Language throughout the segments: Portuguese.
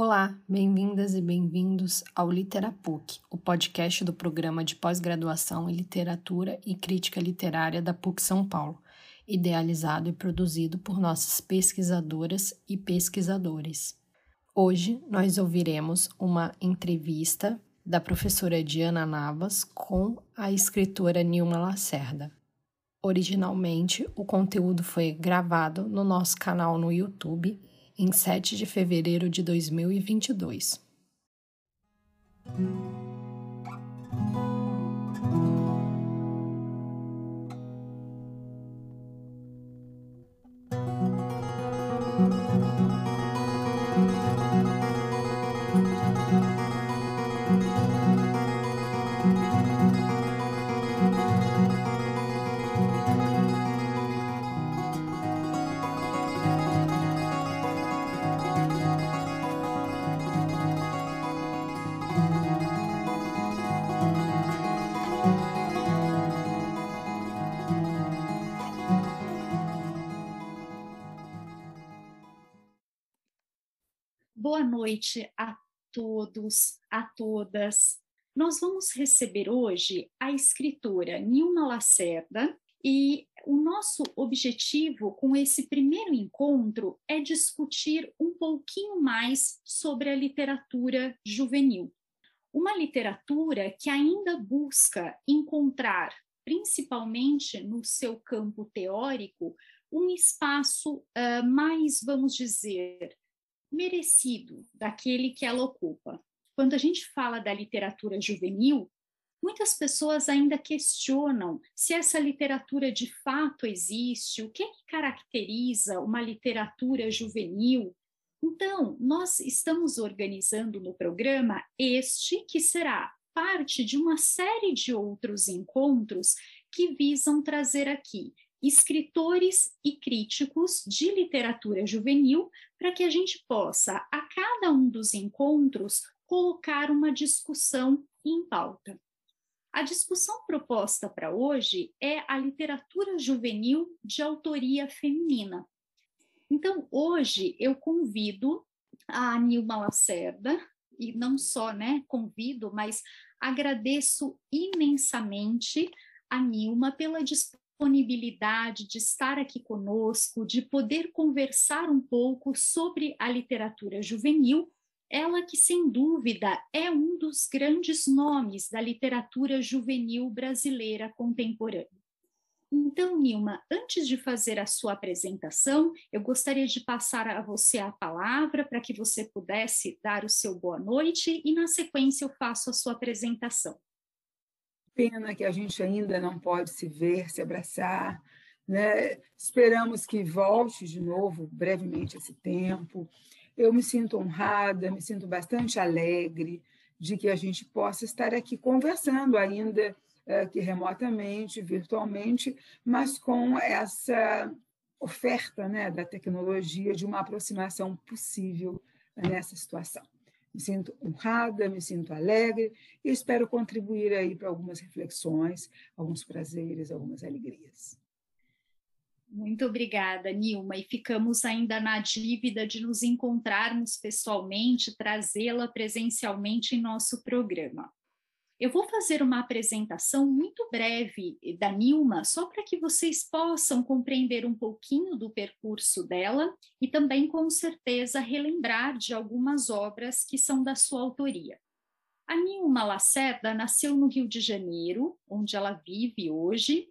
Olá, bem-vindas e bem-vindos ao Literapuc, o podcast do programa de pós-graduação em Literatura e Crítica Literária da PUC São Paulo, idealizado e produzido por nossas pesquisadoras e pesquisadores. Hoje nós ouviremos uma entrevista da professora Diana Navas com a escritora Nilma Lacerda. Originalmente, o conteúdo foi gravado no nosso canal no YouTube em 7 de fevereiro de 2022. Noite a todos, a todas. Nós vamos receber hoje a escritora Nilma Lacerda e o nosso objetivo com esse primeiro encontro é discutir um pouquinho mais sobre a literatura juvenil. Uma literatura que ainda busca encontrar, principalmente no seu campo teórico, um espaço uh, mais, vamos dizer, merecido daquele que ela ocupa. Quando a gente fala da literatura juvenil, muitas pessoas ainda questionam se essa literatura de fato existe, o que, é que caracteriza uma literatura juvenil. Então, nós estamos organizando no programa este que será parte de uma série de outros encontros que visam trazer aqui escritores e críticos de literatura juvenil, para que a gente possa, a cada um dos encontros, colocar uma discussão em pauta. A discussão proposta para hoje é a literatura juvenil de autoria feminina. Então, hoje eu convido a Nilma Lacerda, e não só, né, convido, mas agradeço imensamente a Nilma pela discussão disponibilidade de estar aqui conosco, de poder conversar um pouco sobre a literatura juvenil, ela que, sem dúvida, é um dos grandes nomes da literatura juvenil brasileira contemporânea. Então, Nilma, antes de fazer a sua apresentação, eu gostaria de passar a você a palavra para que você pudesse dar o seu boa noite e, na sequência, eu faço a sua apresentação. Pena que a gente ainda não pode se ver, se abraçar. Né? Esperamos que volte de novo brevemente esse tempo. Eu me sinto honrada, me sinto bastante alegre de que a gente possa estar aqui conversando ainda é, que remotamente, virtualmente, mas com essa oferta né, da tecnologia de uma aproximação possível nessa situação. Me sinto honrada, me sinto alegre e espero contribuir aí para algumas reflexões, alguns prazeres, algumas alegrias. Muito obrigada, Nilma. E ficamos ainda na dívida de nos encontrarmos pessoalmente, trazê-la presencialmente em nosso programa. Eu vou fazer uma apresentação muito breve da Nilma, só para que vocês possam compreender um pouquinho do percurso dela e também, com certeza, relembrar de algumas obras que são da sua autoria. A Nilma Lacerda nasceu no Rio de Janeiro, onde ela vive hoje,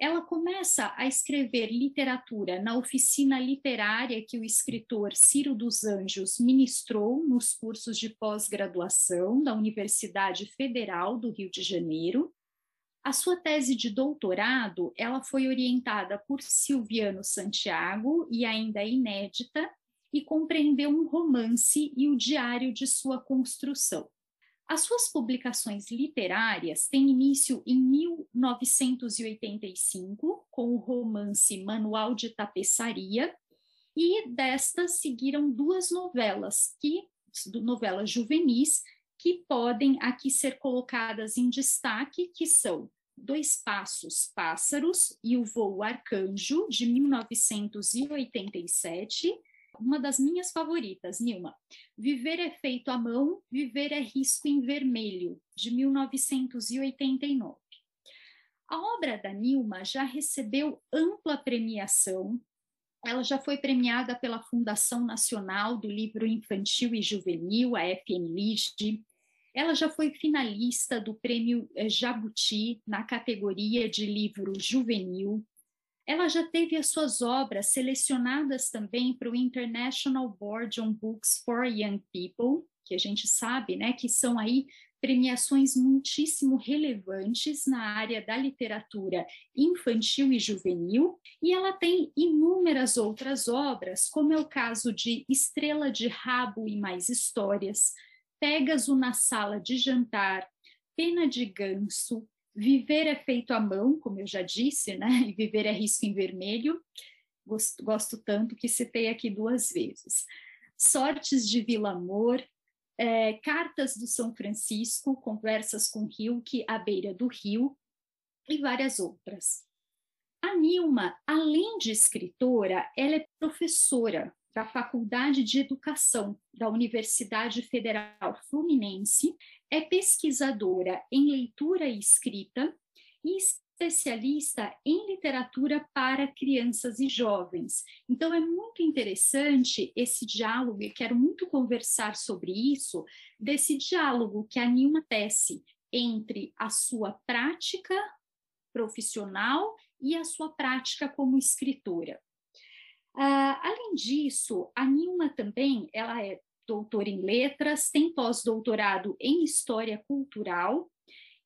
ela começa a escrever literatura na oficina literária que o escritor Ciro dos Anjos ministrou nos cursos de pós-graduação da Universidade Federal do Rio de Janeiro. A sua tese de doutorado, ela foi orientada por Silviano Santiago e ainda é inédita e compreendeu um romance e o diário de sua construção. As suas publicações literárias têm início em 1985, com o romance Manual de Tapeçaria, e destas seguiram duas novelas, que novelas juvenis, que podem aqui ser colocadas em destaque, que são Dois Passos Pássaros e O Voo Arcanjo, de 1987, uma das minhas favoritas, Nilma. Viver é feito à mão, viver é risco em vermelho, de 1989. A obra da Nilma já recebeu ampla premiação. Ela já foi premiada pela Fundação Nacional do Livro Infantil e Juvenil, a FNLIG. Ela já foi finalista do Prêmio eh, Jabuti na categoria de livro juvenil. Ela já teve as suas obras selecionadas também para o International Board on Books for Young People, que a gente sabe, né, que são aí premiações muitíssimo relevantes na área da literatura infantil e juvenil, e ela tem inúmeras outras obras, como é o caso de Estrela de Rabo e Mais Histórias, Pégaso na Sala de Jantar, Pena de Ganso, Viver é feito à mão, como eu já disse, né? E viver é risco em vermelho. Gosto, gosto tanto que citei aqui duas vezes. Sortes de Vila Amor, é, Cartas do São Francisco, Conversas com Hilke à beira do rio e várias outras. A Nilma, além de escritora, ela é professora da Faculdade de Educação da Universidade Federal Fluminense, é pesquisadora em leitura e escrita e especialista em literatura para crianças e jovens. Então, é muito interessante esse diálogo, e quero muito conversar sobre isso, desse diálogo que a Nilma tece entre a sua prática profissional e a sua prática como escritora. Uh, além disso, a Nilma também, ela é doutora em letras, tem pós-doutorado em história cultural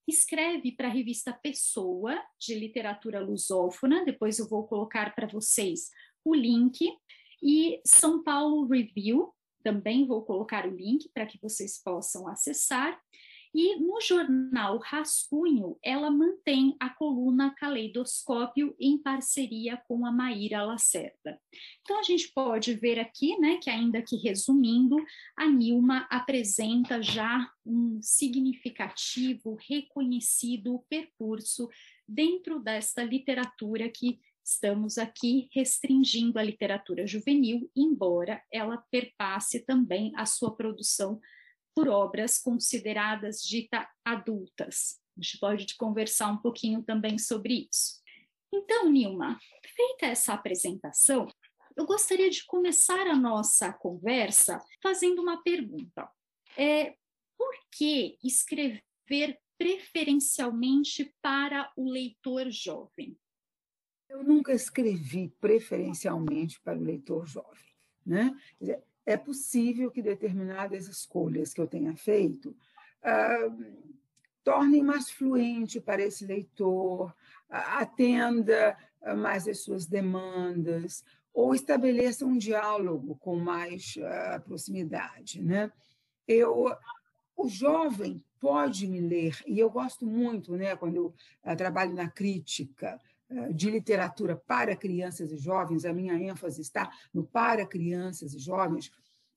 escreve para a revista Pessoa, de literatura lusófona, depois eu vou colocar para vocês o link, e São Paulo Review, também vou colocar o link para que vocês possam acessar. E no jornal Rascunho, ela mantém a coluna Caleidoscópio em parceria com a Maíra Lacerda. Então, a gente pode ver aqui, né, que ainda que resumindo, a Nilma apresenta já um significativo, reconhecido percurso dentro desta literatura que estamos aqui restringindo a literatura juvenil, embora ela perpasse também a sua produção por obras consideradas dita adultas. A gente pode conversar um pouquinho também sobre isso. Então, Nilma, feita essa apresentação, eu gostaria de começar a nossa conversa fazendo uma pergunta. É, por que escrever preferencialmente para o leitor jovem? Eu nunca escrevi preferencialmente para o leitor jovem. Né? É possível que determinadas escolhas que eu tenha feito uh, tornem mais fluente para esse leitor, uh, atenda uh, mais as suas demandas, ou estabeleça um diálogo com mais proximidade. Né? Eu, o jovem pode me ler, e eu gosto muito, né, quando eu trabalho na crítica, de literatura para crianças e jovens, a minha ênfase está no para crianças e jovens,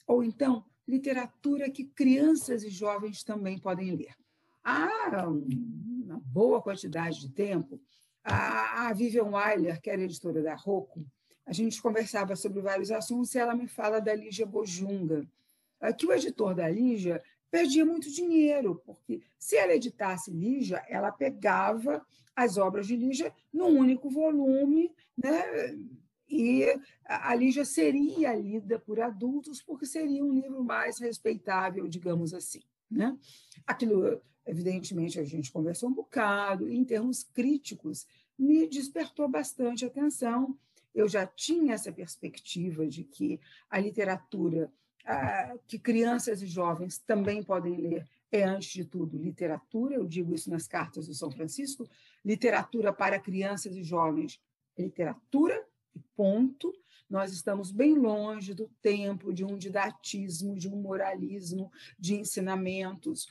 ou então literatura que crianças e jovens também podem ler. Há uma boa quantidade de tempo, a, Vivian Wyler, que era editora da Rocco, a gente conversava sobre vários assuntos e ela me fala da Lígia Bojunga, que o editor da Lígia perdia muito dinheiro, porque se ela editasse Lígia, ela pegava as obras de Lígia num único volume, né? e a Lígia seria lida por adultos, porque seria um livro mais respeitável, digamos assim. Né? Aquilo, evidentemente, a gente conversou um bocado, em termos críticos, me despertou bastante atenção. Eu já tinha essa perspectiva de que a literatura ah, que crianças e jovens também podem ler. É, antes de tudo, literatura, eu digo isso nas cartas do São Francisco, literatura para crianças e jovens, literatura e ponto. Nós estamos bem longe do tempo de um didatismo, de um moralismo, de ensinamentos.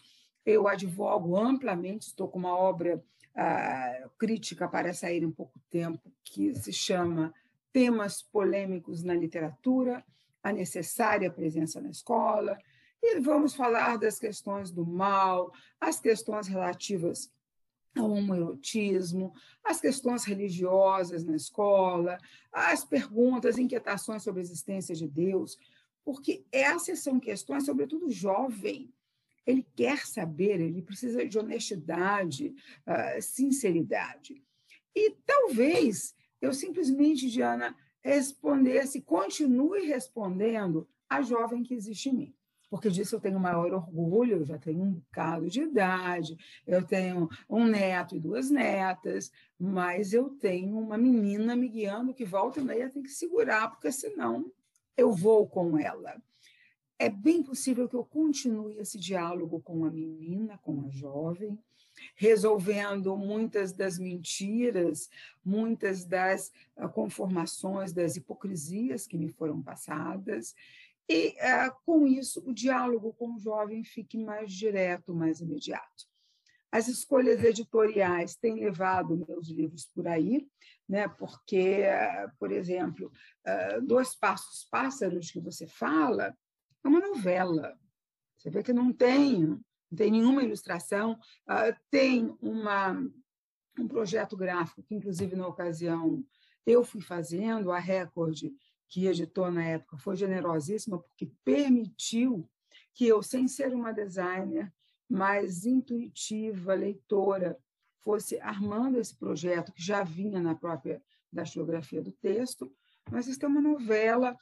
Eu advogo amplamente, estou com uma obra ah, crítica para sair em pouco tempo, que se chama Temas Polêmicos na Literatura, a necessária presença na escola, e vamos falar das questões do mal, as questões relativas ao homoerotismo, as questões religiosas na escola, as perguntas, inquietações sobre a existência de Deus, porque essas são questões, sobretudo jovem, ele quer saber, ele precisa de honestidade, uh, sinceridade. E talvez eu simplesmente, Diana, respondesse, continue respondendo a jovem que existe em mim porque disso eu tenho maior orgulho, eu já tenho um bocado de idade, eu tenho um neto e duas netas, mas eu tenho uma menina me guiando que volta e meia tem que segurar, porque senão eu vou com ela. É bem possível que eu continue esse diálogo com a menina, com a jovem, resolvendo muitas das mentiras, muitas das ah, conformações, das hipocrisias que me foram passadas, e, é, com isso, o diálogo com o jovem fique mais direto, mais imediato. As escolhas editoriais têm levado meus livros por aí, né? porque, por exemplo, Dois Passos Pássaros, que você fala, é uma novela. Você vê que não tem, não tem nenhuma ilustração, é, tem uma, um projeto gráfico, que, inclusive, na ocasião, eu fui fazendo, a Record que editou na época, foi generosíssima porque permitiu que eu, sem ser uma designer, mais intuitiva, leitora, fosse armando esse projeto que já vinha na própria datilografia do texto, mas isso é uma novela.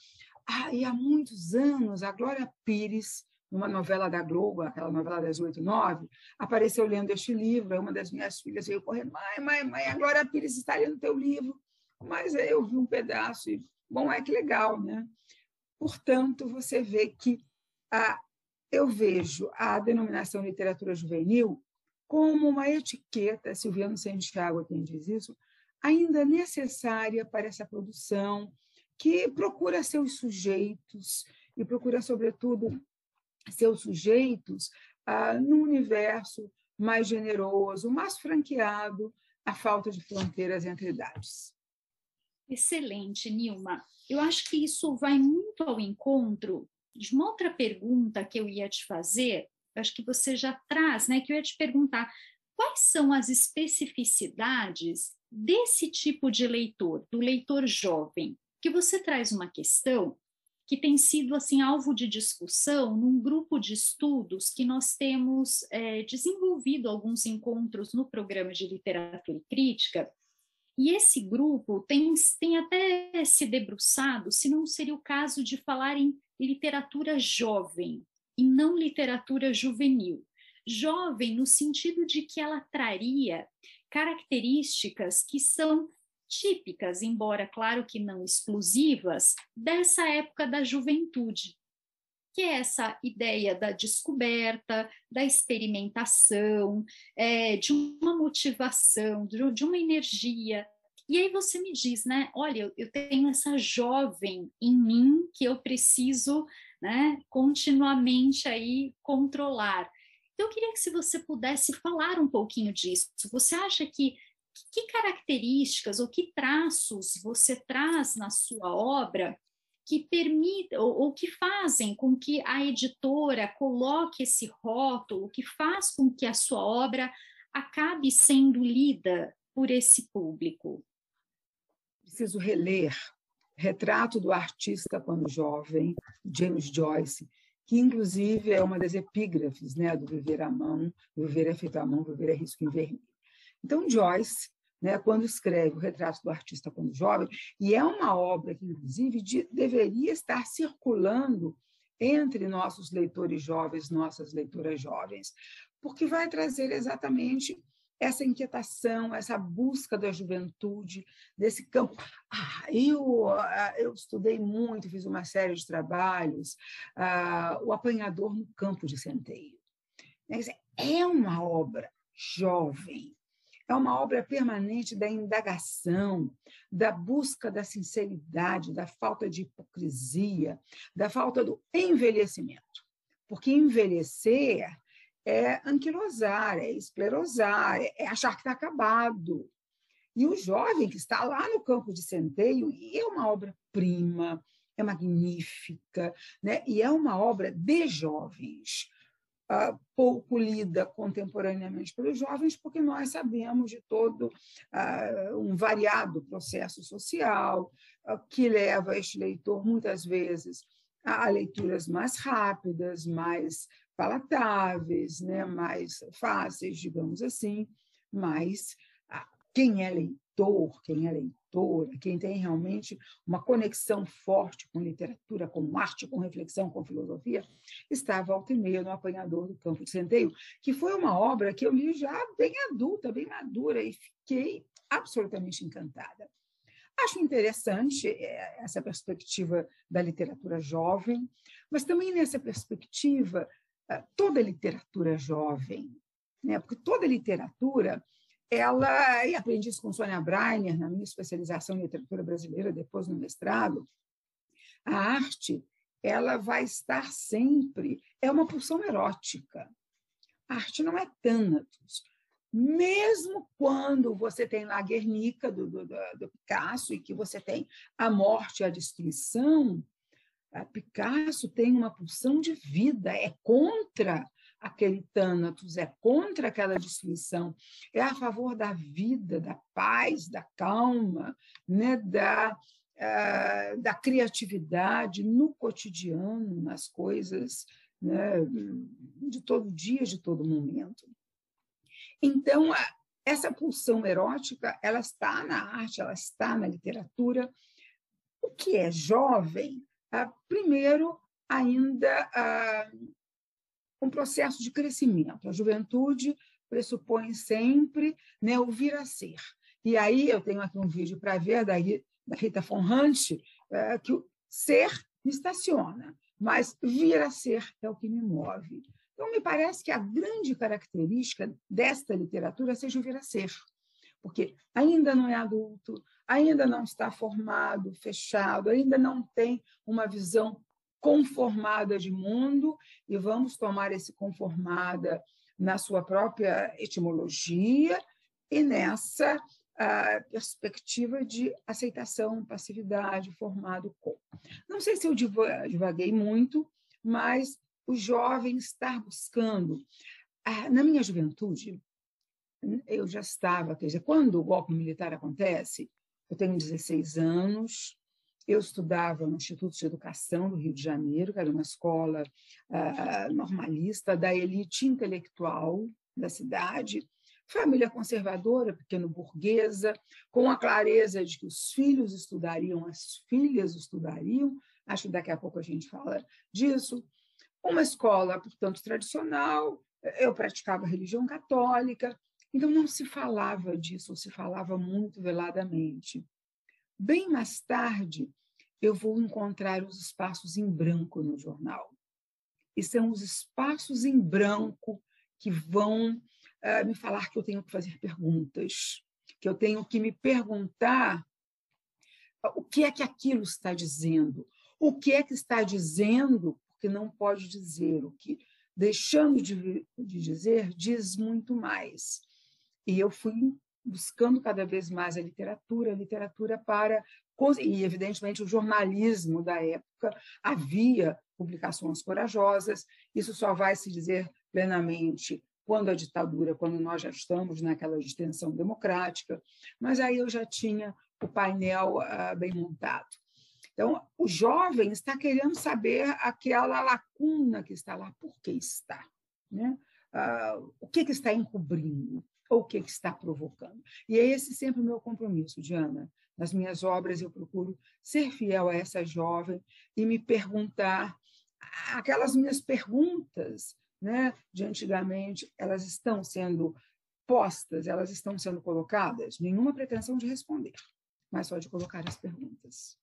Ah, e há muitos anos, a Glória Pires, numa novela da Globo, aquela novela das oito, nove, apareceu lendo este livro. Uma das minhas filhas veio correndo: mãe, mãe, mãe, a Glória Pires está lendo teu livro. Mas eu vi um pedaço e Bom, é que legal, né? Portanto, você vê que a, eu vejo a denominação literatura juvenil como uma etiqueta, Silviano Santiago é quem diz isso, ainda necessária para essa produção, que procura seus sujeitos e procura, sobretudo, seus sujeitos ah, num universo mais generoso, mais franqueado à falta de fronteiras entre idades. Excelente, Nilma. Eu acho que isso vai muito ao encontro de uma outra pergunta que eu ia te fazer, acho que você já traz, né? Que eu ia te perguntar quais são as especificidades desse tipo de leitor, do leitor jovem, que você traz uma questão que tem sido assim alvo de discussão num grupo de estudos que nós temos é, desenvolvido alguns encontros no programa de literatura e crítica e esse grupo tem, tem até se debruçado se não seria o caso de falar em literatura jovem e não literatura juvenil. Jovem no sentido de que ela traria características que são típicas, embora claro que não exclusivas, dessa época da juventude que é essa ideia da descoberta, da experimentação, é, de uma motivação, de uma energia. E aí você me diz, né? Olha, eu tenho essa jovem em mim que eu preciso, né, continuamente aí controlar. Então, eu queria que se você pudesse falar um pouquinho disso. Você acha que que características ou que traços você traz na sua obra que permitem ou, ou, que fazem com que a editora coloque esse rótulo, que faz com que a sua obra acabe sendo lida por esse público? Preciso reler Retrato do Artista Quando Jovem, James Joyce, que inclusive é uma das epígrafes né, do Viver à Mão, Viver é feito à mão, Viver é risco em vermelho. Então, Joyce né, quando escreve o retrato do artista quando jovem, e é uma obra que, inclusive, de, deveria estar circulando entre nossos leitores jovens, nossas leitoras jovens, porque vai trazer exatamente essa inquietação, essa busca da juventude, desse campo. Ah, eu, ah, eu estudei muito, fiz uma série de trabalhos, ah, O Apanhador no Campo de Centeio. É uma obra jovem, é uma obra permanente da indagação, da busca da sinceridade, da falta de hipocrisia, da falta do envelhecimento. Porque envelhecer é anquilosar, é esclerosar, é achar que está acabado. E o jovem que está lá no campo de centeio, e é uma obra-prima, é magnífica, né? e é uma obra de jovens. Uh, pouco lida contemporaneamente pelos jovens, porque nós sabemos de todo uh, um variado processo social uh, que leva este leitor, muitas vezes, a leituras mais rápidas, mais palatáveis, né, mais fáceis, digamos assim, mas quem é leitor, quem é leitora, quem tem realmente uma conexão forte com literatura, com arte, com reflexão, com filosofia, está volta e meia no Apanhador do Campo de Centeio, que foi uma obra que eu li já bem adulta, bem madura, e fiquei absolutamente encantada. Acho interessante é, essa perspectiva da literatura jovem, mas também nessa perspectiva, ah, toda literatura jovem, né? porque toda literatura ela, e aprendi isso com Sônia Breiner, na minha especialização em literatura brasileira, depois no mestrado, a arte ela vai estar sempre, é uma pulsão erótica. A arte não é Thanatos. Mesmo quando você tem lá a Guernica, do, do, do Picasso, e que você tem a morte e a destruição, a Picasso tem uma pulsão de vida, é contra aquele Thanatos, é contra aquela destruição, é a favor da vida, da paz, da calma, né? da, uh, da criatividade no cotidiano, nas coisas né? de todo dia, de todo momento. Então, essa pulsão erótica, ela está na arte, ela está na literatura. O que é jovem, uh, primeiro, ainda uh, um processo de crescimento. A juventude pressupõe sempre né, o vir a ser. E aí eu tenho aqui um vídeo para ver da, da Rita von Hunt, é, que o ser me estaciona, mas vir a ser é o que me move. Então, me parece que a grande característica desta literatura seja o vir a ser, porque ainda não é adulto, ainda não está formado, fechado, ainda não tem uma visão conformada de mundo, e vamos tomar esse conformada na sua própria etimologia e nessa uh, perspectiva de aceitação, passividade, formado com. Não sei se eu divaguei muito, mas o jovem estar buscando. Uh, na minha juventude, eu já estava, quer dizer, quando o golpe militar acontece, eu tenho 16 anos, eu estudava no Instituto de Educação do Rio de Janeiro, que era uma escola uh, normalista da elite intelectual da cidade, família conservadora, pequeno burguesa, com a clareza de que os filhos estudariam, as filhas estudariam, acho que daqui a pouco a gente fala disso. Uma escola, portanto, tradicional, eu praticava religião católica, então não se falava disso, ou se falava muito veladamente. Bem mais tarde, eu vou encontrar os espaços em branco no jornal. E são os espaços em branco que vão uh, me falar que eu tenho que fazer perguntas, que eu tenho que me perguntar o que é que aquilo está dizendo, o que é que está dizendo, porque não pode dizer, o que, deixando de, de dizer, diz muito mais. E eu fui buscando cada vez mais a literatura, a literatura para e evidentemente o jornalismo da época havia publicações corajosas. Isso só vai se dizer plenamente quando a ditadura, quando nós já estamos naquela extensão democrática, mas aí eu já tinha o painel uh, bem montado. Então, o jovem está querendo saber aquela lacuna que está lá, por que está, né? Uh, o que, que está encobrindo, ou o que, que está provocando. E é esse sempre o meu compromisso, Diana. Nas minhas obras, eu procuro ser fiel a essa jovem e me perguntar aquelas minhas perguntas né, de antigamente, elas estão sendo postas, elas estão sendo colocadas, nenhuma pretensão de responder, mas só de colocar as perguntas.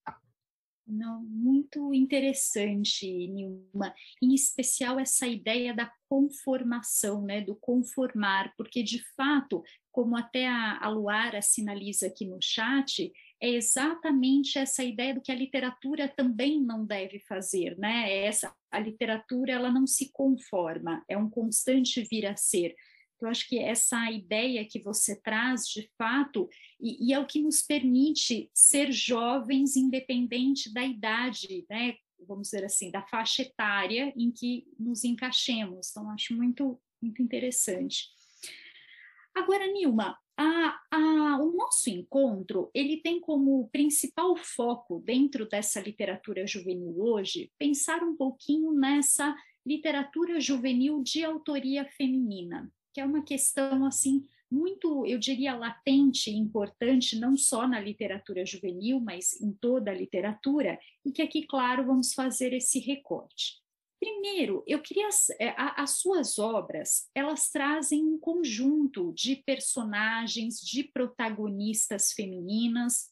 Não, muito interessante, Nilma, em especial essa ideia da conformação, né, do conformar, porque de fato, como até a, a Luara sinaliza aqui no chat, é exatamente essa ideia do que a literatura também não deve fazer, né? É essa a literatura ela não se conforma, é um constante vir a ser. Eu acho que essa ideia que você traz, de fato, e, e é o que nos permite ser jovens independente da idade, né? vamos dizer assim, da faixa etária em que nos encaixemos. Então, acho muito, muito interessante. Agora, Nilma, a, a, o nosso encontro ele tem como principal foco dentro dessa literatura juvenil hoje pensar um pouquinho nessa literatura juvenil de autoria feminina, que é uma questão assim muito, eu diria, latente e importante, não só na literatura juvenil, mas em toda a literatura, e que aqui, claro, vamos fazer esse recorte. Primeiro, eu queria é, as suas obras, elas trazem um conjunto de personagens, de protagonistas femininas,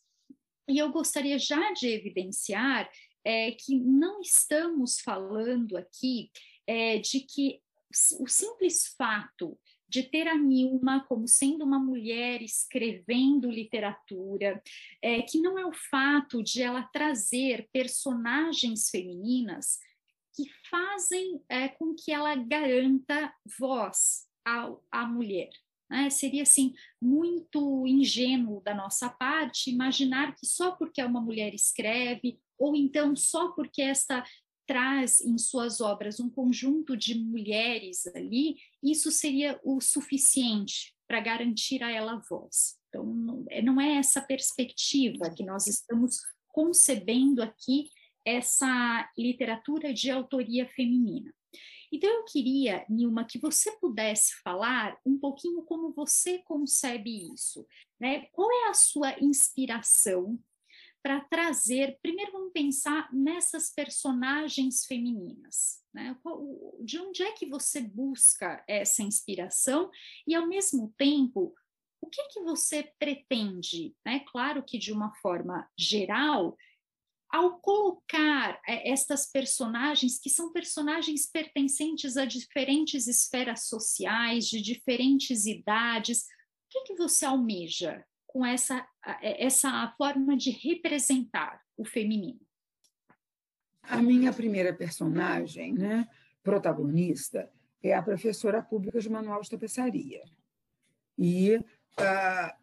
e eu gostaria já de evidenciar é, que não estamos falando aqui é, de que o simples fato de ter a Nilma como sendo uma mulher escrevendo literatura, é, que não é o fato de ela trazer personagens femininas que fazem é, com que ela garanta voz à, à mulher. Né? Seria assim muito ingênuo da nossa parte imaginar que só porque uma mulher escreve ou então só porque esta traz em suas obras um conjunto de mulheres ali, isso seria o suficiente para garantir a ela voz. Então, não é essa perspectiva que nós estamos concebendo aqui essa literatura de autoria feminina. Então, eu queria, Nilma, que você pudesse falar um pouquinho como você concebe isso. Né? Qual é a sua inspiração para trazer. Primeiro, vamos pensar nessas personagens femininas. Né? De onde é que você busca essa inspiração e, ao mesmo tempo, o que, que você pretende? Né? Claro que, de uma forma geral, ao colocar é, estas personagens, que são personagens pertencentes a diferentes esferas sociais, de diferentes idades, o que, que você almeja com essa, é, essa forma de representar o feminino? A minha primeira personagem, né, protagonista, é a professora pública de manual de tapeçaria. E uh,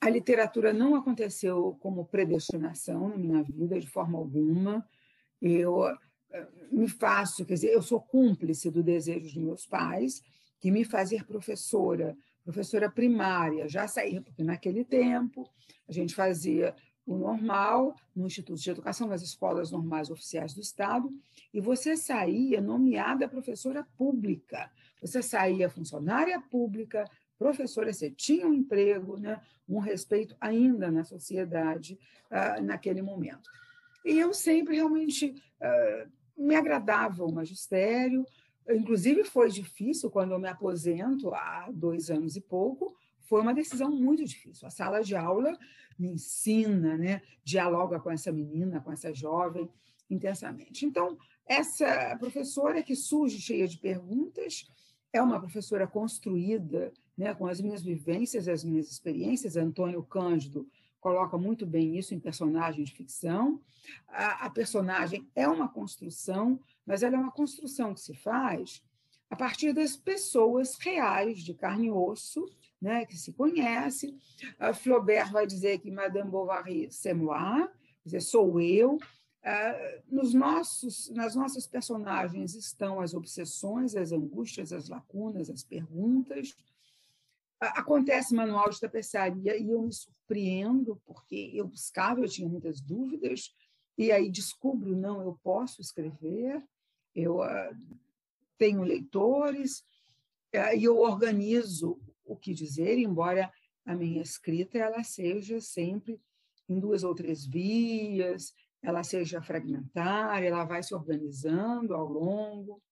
a literatura não aconteceu como predestinação na minha vida, de forma alguma. Eu uh, me faço, quer dizer, eu sou cúmplice do desejo dos meus pais, de me fazer professora professora primária, já saía, porque naquele tempo a gente fazia o normal no Instituto de Educação, nas escolas normais oficiais do Estado, e você saía nomeada professora pública, você saía funcionária pública, professora, você tinha um emprego, né, um respeito ainda na sociedade uh, naquele momento. E eu sempre realmente uh, me agradava o magistério, Inclusive, foi difícil quando eu me aposento há dois anos e pouco. Foi uma decisão muito difícil. A sala de aula me ensina, né? dialoga com essa menina, com essa jovem, intensamente. Então, essa professora que surge cheia de perguntas é uma professora construída né, com as minhas vivências, as minhas experiências. Antônio Cândido coloca muito bem isso em personagem de ficção. A, a personagem é uma construção mas ela é uma construção que se faz a partir das pessoas reais, de carne e osso, né, que se conhece. Flaubert vai dizer que Madame Bovary, c'est moi, dizer, sou eu. Uh, nos nossos, nas nossas personagens estão as obsessões, as angústias, as lacunas, as perguntas. Uh, acontece manual de tapeçaria e eu me surpreendo, porque eu buscava, eu tinha muitas dúvidas, e aí descubro, não, eu posso escrever, eu uh, tenho leitores uh, e eu organizo o que dizer, embora a minha escrita ela seja sempre em duas ou três vias, ela seja fragmentária, ela vai se organizando ao longo.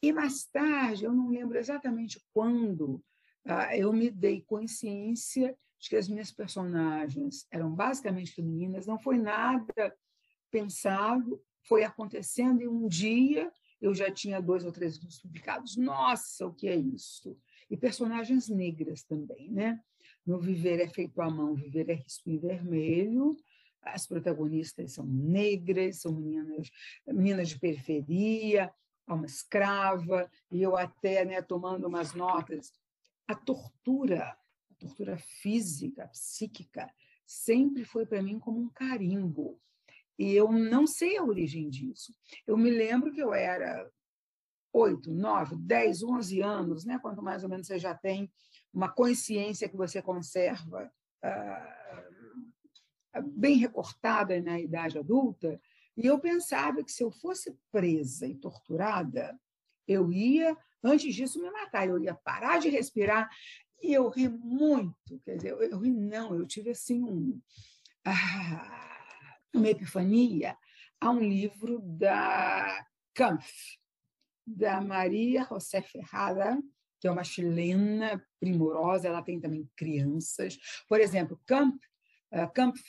E mais tarde, eu não lembro exatamente quando, uh, eu me dei consciência de que as minhas personagens eram basicamente femininas, não foi nada pensado, foi acontecendo e um dia eu já tinha dois ou três livros publicados. Nossa, o que é isso? E personagens negras também, né? No Viver é Feito à Mão, Viver é Risco em Vermelho. As protagonistas são negras, são meninas, meninas de periferia, uma escrava, e eu até né, tomando umas notas. A tortura, a tortura física, psíquica, sempre foi para mim como um carimbo. E eu não sei a origem disso. Eu me lembro que eu era oito, nove, dez, onze anos, né? quanto mais ou menos você já tem uma consciência que você conserva ah, bem recortada na idade adulta, e eu pensava que se eu fosse presa e torturada, eu ia, antes disso, me matar, eu ia parar de respirar, e eu ri muito, quer dizer, eu, eu ri não, eu tive assim um, ah, uma epifania a um livro da Kampf, da Maria José Ferrara, que é uma chilena primorosa, ela tem também crianças. Por exemplo, Kampf, uh, Kampf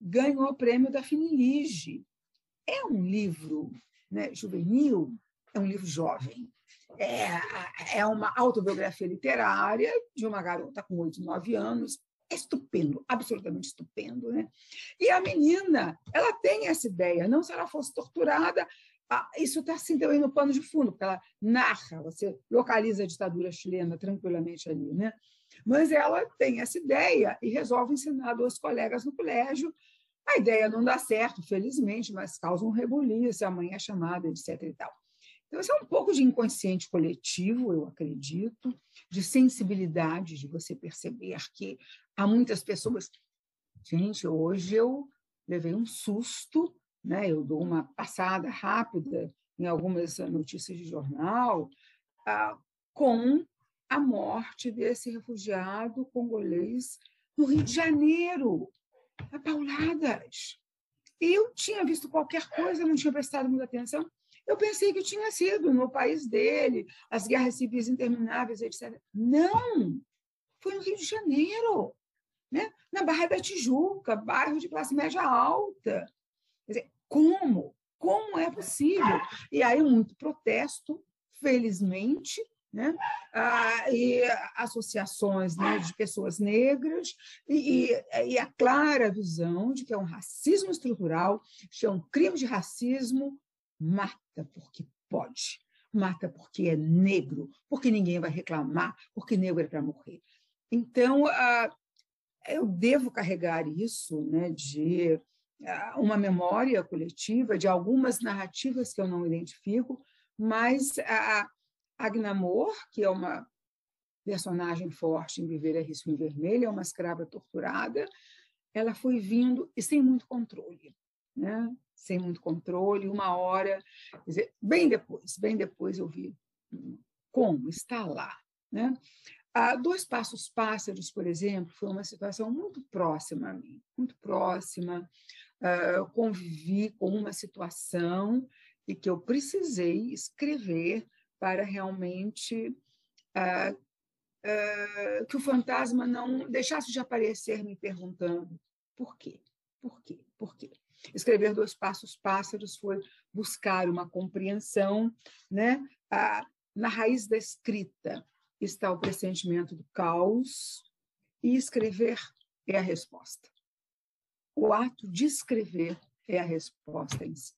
ganhou o prêmio da Finilige. É um livro né, juvenil, é um livro jovem. É, é uma autobiografia literária de uma garota com oito, nove anos, é estupendo, absolutamente estupendo, né? E a menina, ela tem essa ideia, não se ela fosse torturada, isso está assim também no pano de fundo, porque ela narra, você localiza a ditadura chilena tranquilamente ali, né? Mas ela tem essa ideia e resolve ensinar duas colegas no colégio. A ideia não dá certo, felizmente, mas causa um rebuliço, a mãe é chamada, etc. E tal. Então, isso é um pouco de inconsciente coletivo, eu acredito, de sensibilidade, de você perceber que há muitas pessoas. Gente, hoje eu levei um susto né? eu dou uma passada rápida em algumas notícias de jornal, ah, com a morte desse refugiado congolês no Rio de Janeiro, a pauladas. Eu tinha visto qualquer coisa, não tinha prestado muita atenção. Eu pensei que tinha sido no país dele, as guerras civis intermináveis, etc. Não! Foi no Rio de Janeiro, né? na Barra da Tijuca, bairro de classe média alta. Quer dizer, como? Como é possível? E aí, muito protesto, felizmente, né? Ah, e associações né, de pessoas negras, e, e, a clara visão de que é um racismo estrutural, que é um crime de racismo, mata porque pode, mata porque é negro, porque ninguém vai reclamar, porque negro é para morrer. Então, ah, eu devo carregar isso né, de uma memória coletiva de algumas narrativas que eu não identifico, mas a Agnamor, que é uma personagem forte em Viver a Risco em Vermelho, é uma escrava torturada, ela foi vindo e sem muito controle, né? sem muito controle, uma hora, dizer, bem depois, bem depois eu vi como está lá. Né? Ah, dois Passos Pássaros, por exemplo, foi uma situação muito próxima a mim, muito próxima, uh, convivi com uma situação e que eu precisei escrever para realmente uh, uh, que o fantasma não deixasse de aparecer me perguntando por quê, por quê, por quê. Escrever Dois Passos Pássaros foi buscar uma compreensão, né? na raiz da escrita está o pressentimento do caos e escrever é a resposta o ato de escrever é a resposta em si.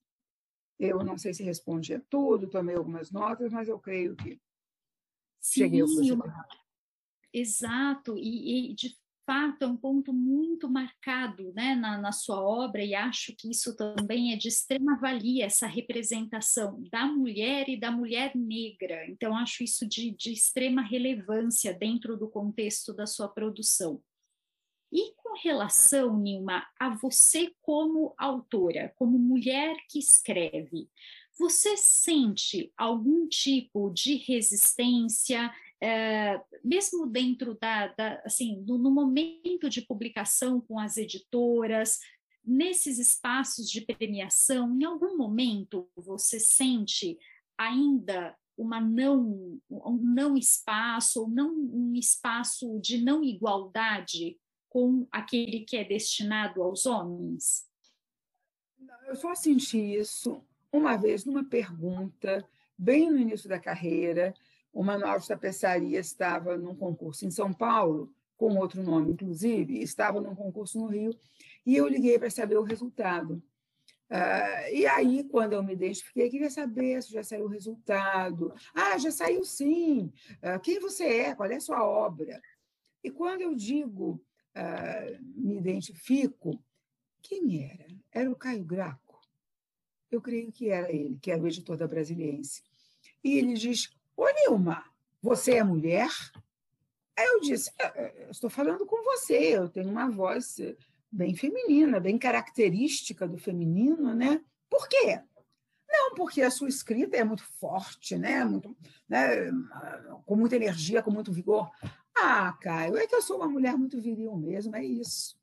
Eu não sei se respondi a tudo, tomei algumas notas, mas eu creio que Sim, cheguei ao. Exato, e, e, de fato é um ponto muito marcado né, na, na sua obra, e acho que isso também é de extrema valia, essa representação da mulher e da mulher negra. Então, acho isso de, de extrema relevância dentro do contexto da sua produção. E com relação, Nilma, a você como autora, como mulher que escreve, você sente algum tipo de resistência, é, mesmo dentro da, da assim, do, no momento de publicação com as editoras, nesses espaços de premiação, em algum momento você sente ainda uma não, um não espaço, ou não um espaço de não igualdade com aquele que é destinado aos homens? Eu só senti isso uma vez numa pergunta, bem no início da carreira. O Manual de Tapeçaria estava num concurso em São Paulo, com outro nome, inclusive, estava num concurso no Rio, e eu liguei para saber o resultado. Uh, e aí, quando eu me identifiquei, queria saber se já saiu o resultado. Ah, já saiu sim. Uh, quem você é? Qual é a sua obra? E quando eu digo uh, me identifico, quem era? Era o Caio Graco. eu creio que era ele, que era o editor da Brasiliense. E ele diz: Ô Nilma, você é mulher? Aí eu disse: é, é, estou falando com você, eu tenho uma voz bem feminina, bem característica do feminino, né? Por quê? Não, porque a sua escrita é muito forte, né? Muito, né? com muita energia, com muito vigor. Ah, Caio, é que eu sou uma mulher muito viril mesmo, é isso.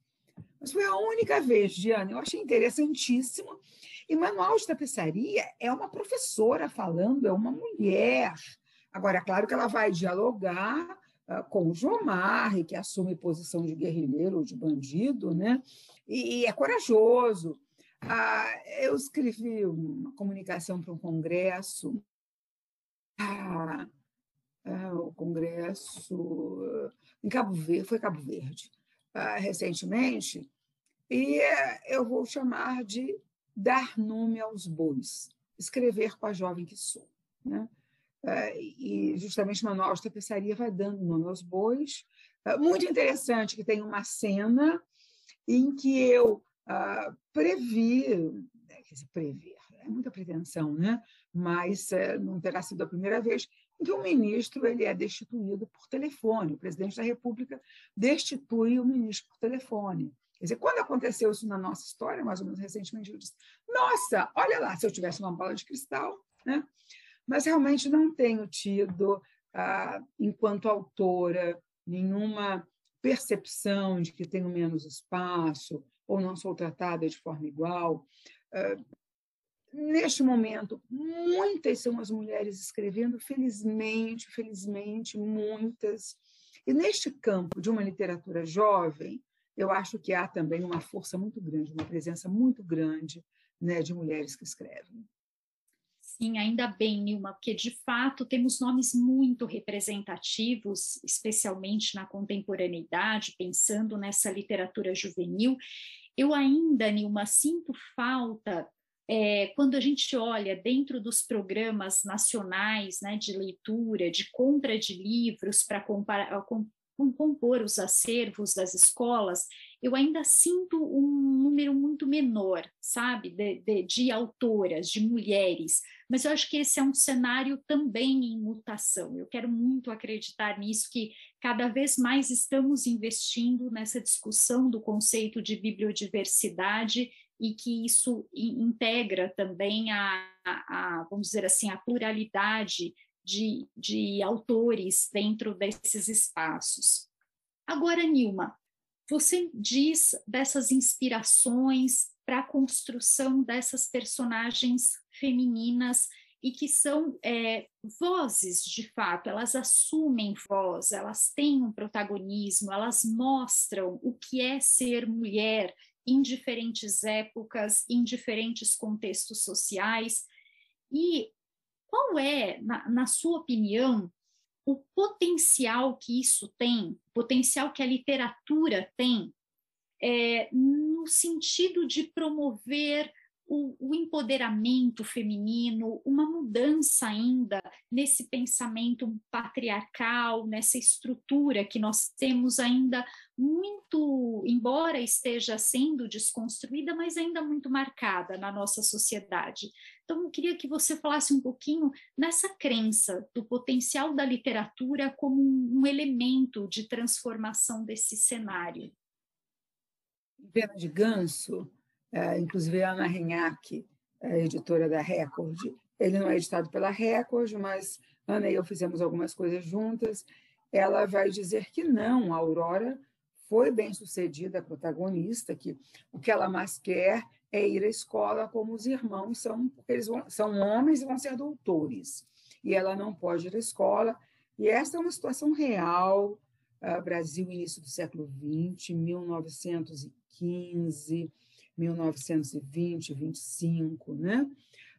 Mas foi a única vez, Diana, eu achei interessantíssimo. E manual de tapeçaria é uma professora falando, é uma mulher. Agora, é claro que ela vai dialogar uh, com o João Marre, que assume posição de guerrilheiro ou de bandido, né? e, e é corajoso. Ah, eu escrevi uma comunicação para um congresso, ah, ah, o congresso em Cabo Verde, foi Cabo Verde, ah, recentemente, e eu vou chamar de dar nome aos bois, escrever com a jovem que sou. Né? Ah, e justamente o Manual de Tapeçaria vai dando nome aos bois. Ah, muito interessante que tem uma cena em que eu uh, previ, né, quer dizer, prever, é muita pretensão, né? mas uh, não terá sido a primeira vez em que o ministro ele é destituído por telefone. O presidente da República destitui o ministro por telefone. Quer dizer, quando aconteceu isso na nossa história, mais ou menos recentemente, eu disse: nossa, olha lá, se eu tivesse uma bola de cristal. Né? Mas realmente não tenho tido, ah, enquanto autora, nenhuma percepção de que tenho menos espaço ou não sou tratada de forma igual. Uh, neste momento, muitas são as mulheres escrevendo, felizmente, felizmente, muitas. E neste campo de uma literatura jovem, eu acho que há também uma força muito grande, uma presença muito grande né, de mulheres que escrevem. Sim, ainda bem, Nilma, porque de fato temos nomes muito representativos, especialmente na contemporaneidade, pensando nessa literatura juvenil. Eu ainda, Nilma, sinto falta é, quando a gente olha dentro dos programas nacionais né, de leitura, de compra de livros para compor os acervos das escolas, eu ainda sinto um número muito menor, sabe, de, de, de, autoras, de mulheres. Mas eu acho que esse é um cenário também em mutação. Eu quero muito acreditar nisso, que cada vez mais estamos investindo nessa discussão do conceito de bibliodiversidade e que isso integra também a, a vamos dizer assim, a pluralidade de, de autores dentro desses espaços. Agora, Nilma, você diz dessas inspirações para a construção dessas personagens femininas e que são é, vozes de fato, elas assumem voz, elas têm um protagonismo, elas mostram o que é ser mulher em diferentes épocas, em diferentes contextos sociais. E qual é, na, na sua opinião, o potencial que isso tem, potencial que a literatura tem, é, no sentido de promover o, o, empoderamento feminino, uma mudança ainda nesse pensamento patriarcal, nessa estrutura que nós temos ainda muito, embora esteja sendo desconstruída, mas ainda muito marcada na nossa sociedade. Então, eu queria que você falasse um pouquinho nessa crença do potencial da literatura como um, um elemento de transformação desse cenário. Pena de Ganso, inclusive a Ana Renhac, é editora da Record. Ele não é editado pela Record, mas Ana e eu fizemos algumas coisas juntas. Ela vai dizer que não, a Aurora foi bem sucedida, a protagonista, que o que ela mais quer é ir à escola como os irmãos são, eles vão, são homens e vão ser doutores. E ela não pode ir à escola. E essa é uma situação real. Uh, Brasil, início do século XX, 1915, 1920, 25, né?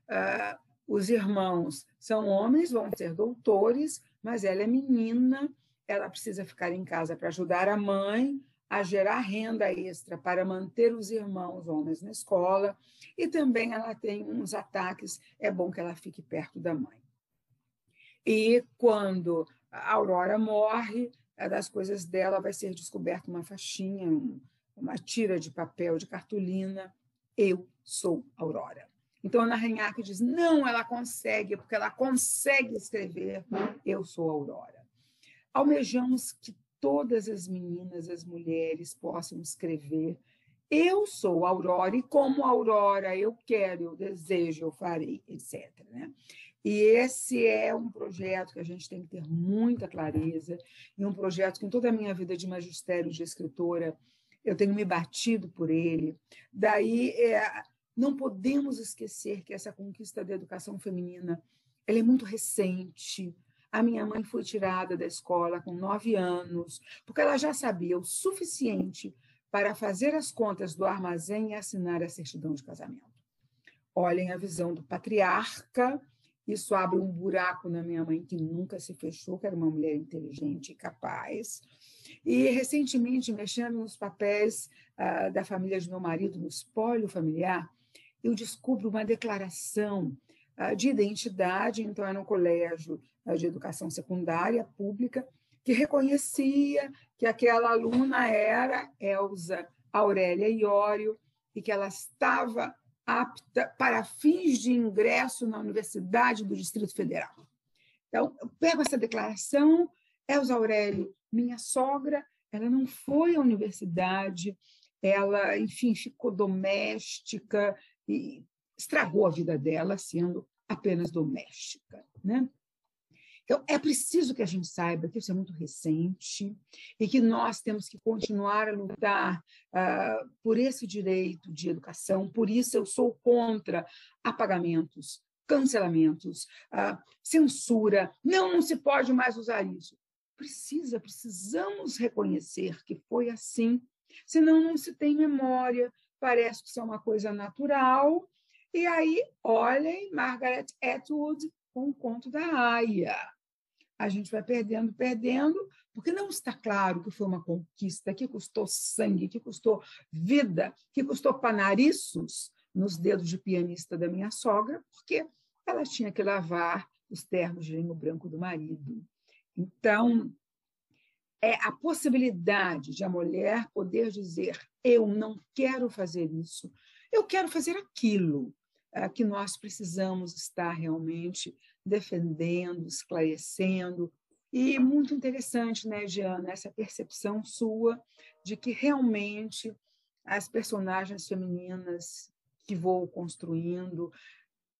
Ah, os irmãos são homens, vão ser doutores, mas ela é menina, ela precisa ficar em casa para ajudar a mãe a gerar renda extra para manter os irmãos homens na escola e também ela tem uns ataques, é bom que ela fique perto da mãe. E quando a Aurora morre, das coisas dela vai ser descoberta uma faixinha, uma tira de papel de cartolina, eu sou Aurora. Então, Ana Renhac diz: não, ela consegue, porque ela consegue escrever. Eu sou Aurora. Almejamos que todas as meninas, as mulheres possam escrever. Eu sou Aurora e como Aurora eu quero, eu desejo, eu farei, etc. Né? E esse é um projeto que a gente tem que ter muita clareza, e um projeto que em toda a minha vida de magistério de escritora eu tenho me batido por ele. Daí é, não podemos esquecer que essa conquista da educação feminina ela é muito recente. A minha mãe foi tirada da escola com nove anos, porque ela já sabia o suficiente para fazer as contas do armazém e assinar a certidão de casamento. Olhem a visão do patriarca, isso abre um buraco na minha mãe que nunca se fechou, que era uma mulher inteligente e capaz. E, recentemente, mexendo nos papéis uh, da família de meu marido, no espólio familiar, eu descubro uma declaração uh, de identidade, então era um colégio uh, de educação secundária pública, que reconhecia que aquela aluna era Elza Aurélia Iório e que ela estava apta para fins de ingresso na Universidade do Distrito Federal. Então, eu pego essa declaração, Elza Aurélio, minha sogra, ela não foi à universidade, ela, enfim, ficou doméstica e estragou a vida dela sendo apenas doméstica, né? Então, é preciso que a gente saiba que isso é muito recente e que nós temos que continuar a lutar uh, por esse direito de educação. Por isso, eu sou contra apagamentos, cancelamentos, uh, censura. Não, não se pode mais usar isso. Precisa, precisamos reconhecer que foi assim, senão não se tem memória, parece que isso é uma coisa natural. E aí, olhem Margaret Atwood com o conto da Aya a gente vai perdendo, perdendo, porque não está claro que foi uma conquista que custou sangue, que custou vida, que custou panariços nos dedos de pianista da minha sogra, porque ela tinha que lavar os ternos de linho branco do marido. Então, é a possibilidade de a mulher poder dizer: eu não quero fazer isso, eu quero fazer aquilo, é, que nós precisamos estar realmente defendendo, esclarecendo. E muito interessante, né, Diana, essa percepção sua de que realmente as personagens femininas que vou construindo,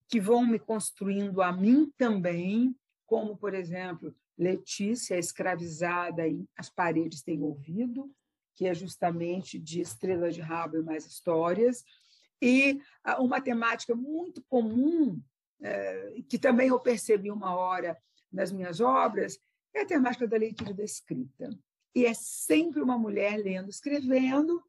que vão me construindo a mim também, como, por exemplo, Letícia, escravizada em As Paredes Têm Ouvido, que é justamente de Estrela de Rabo e Mais Histórias, e uma temática muito comum é, que também eu percebi uma hora nas minhas obras, é a temática da leitura e da escrita. E é sempre uma mulher lendo, escrevendo.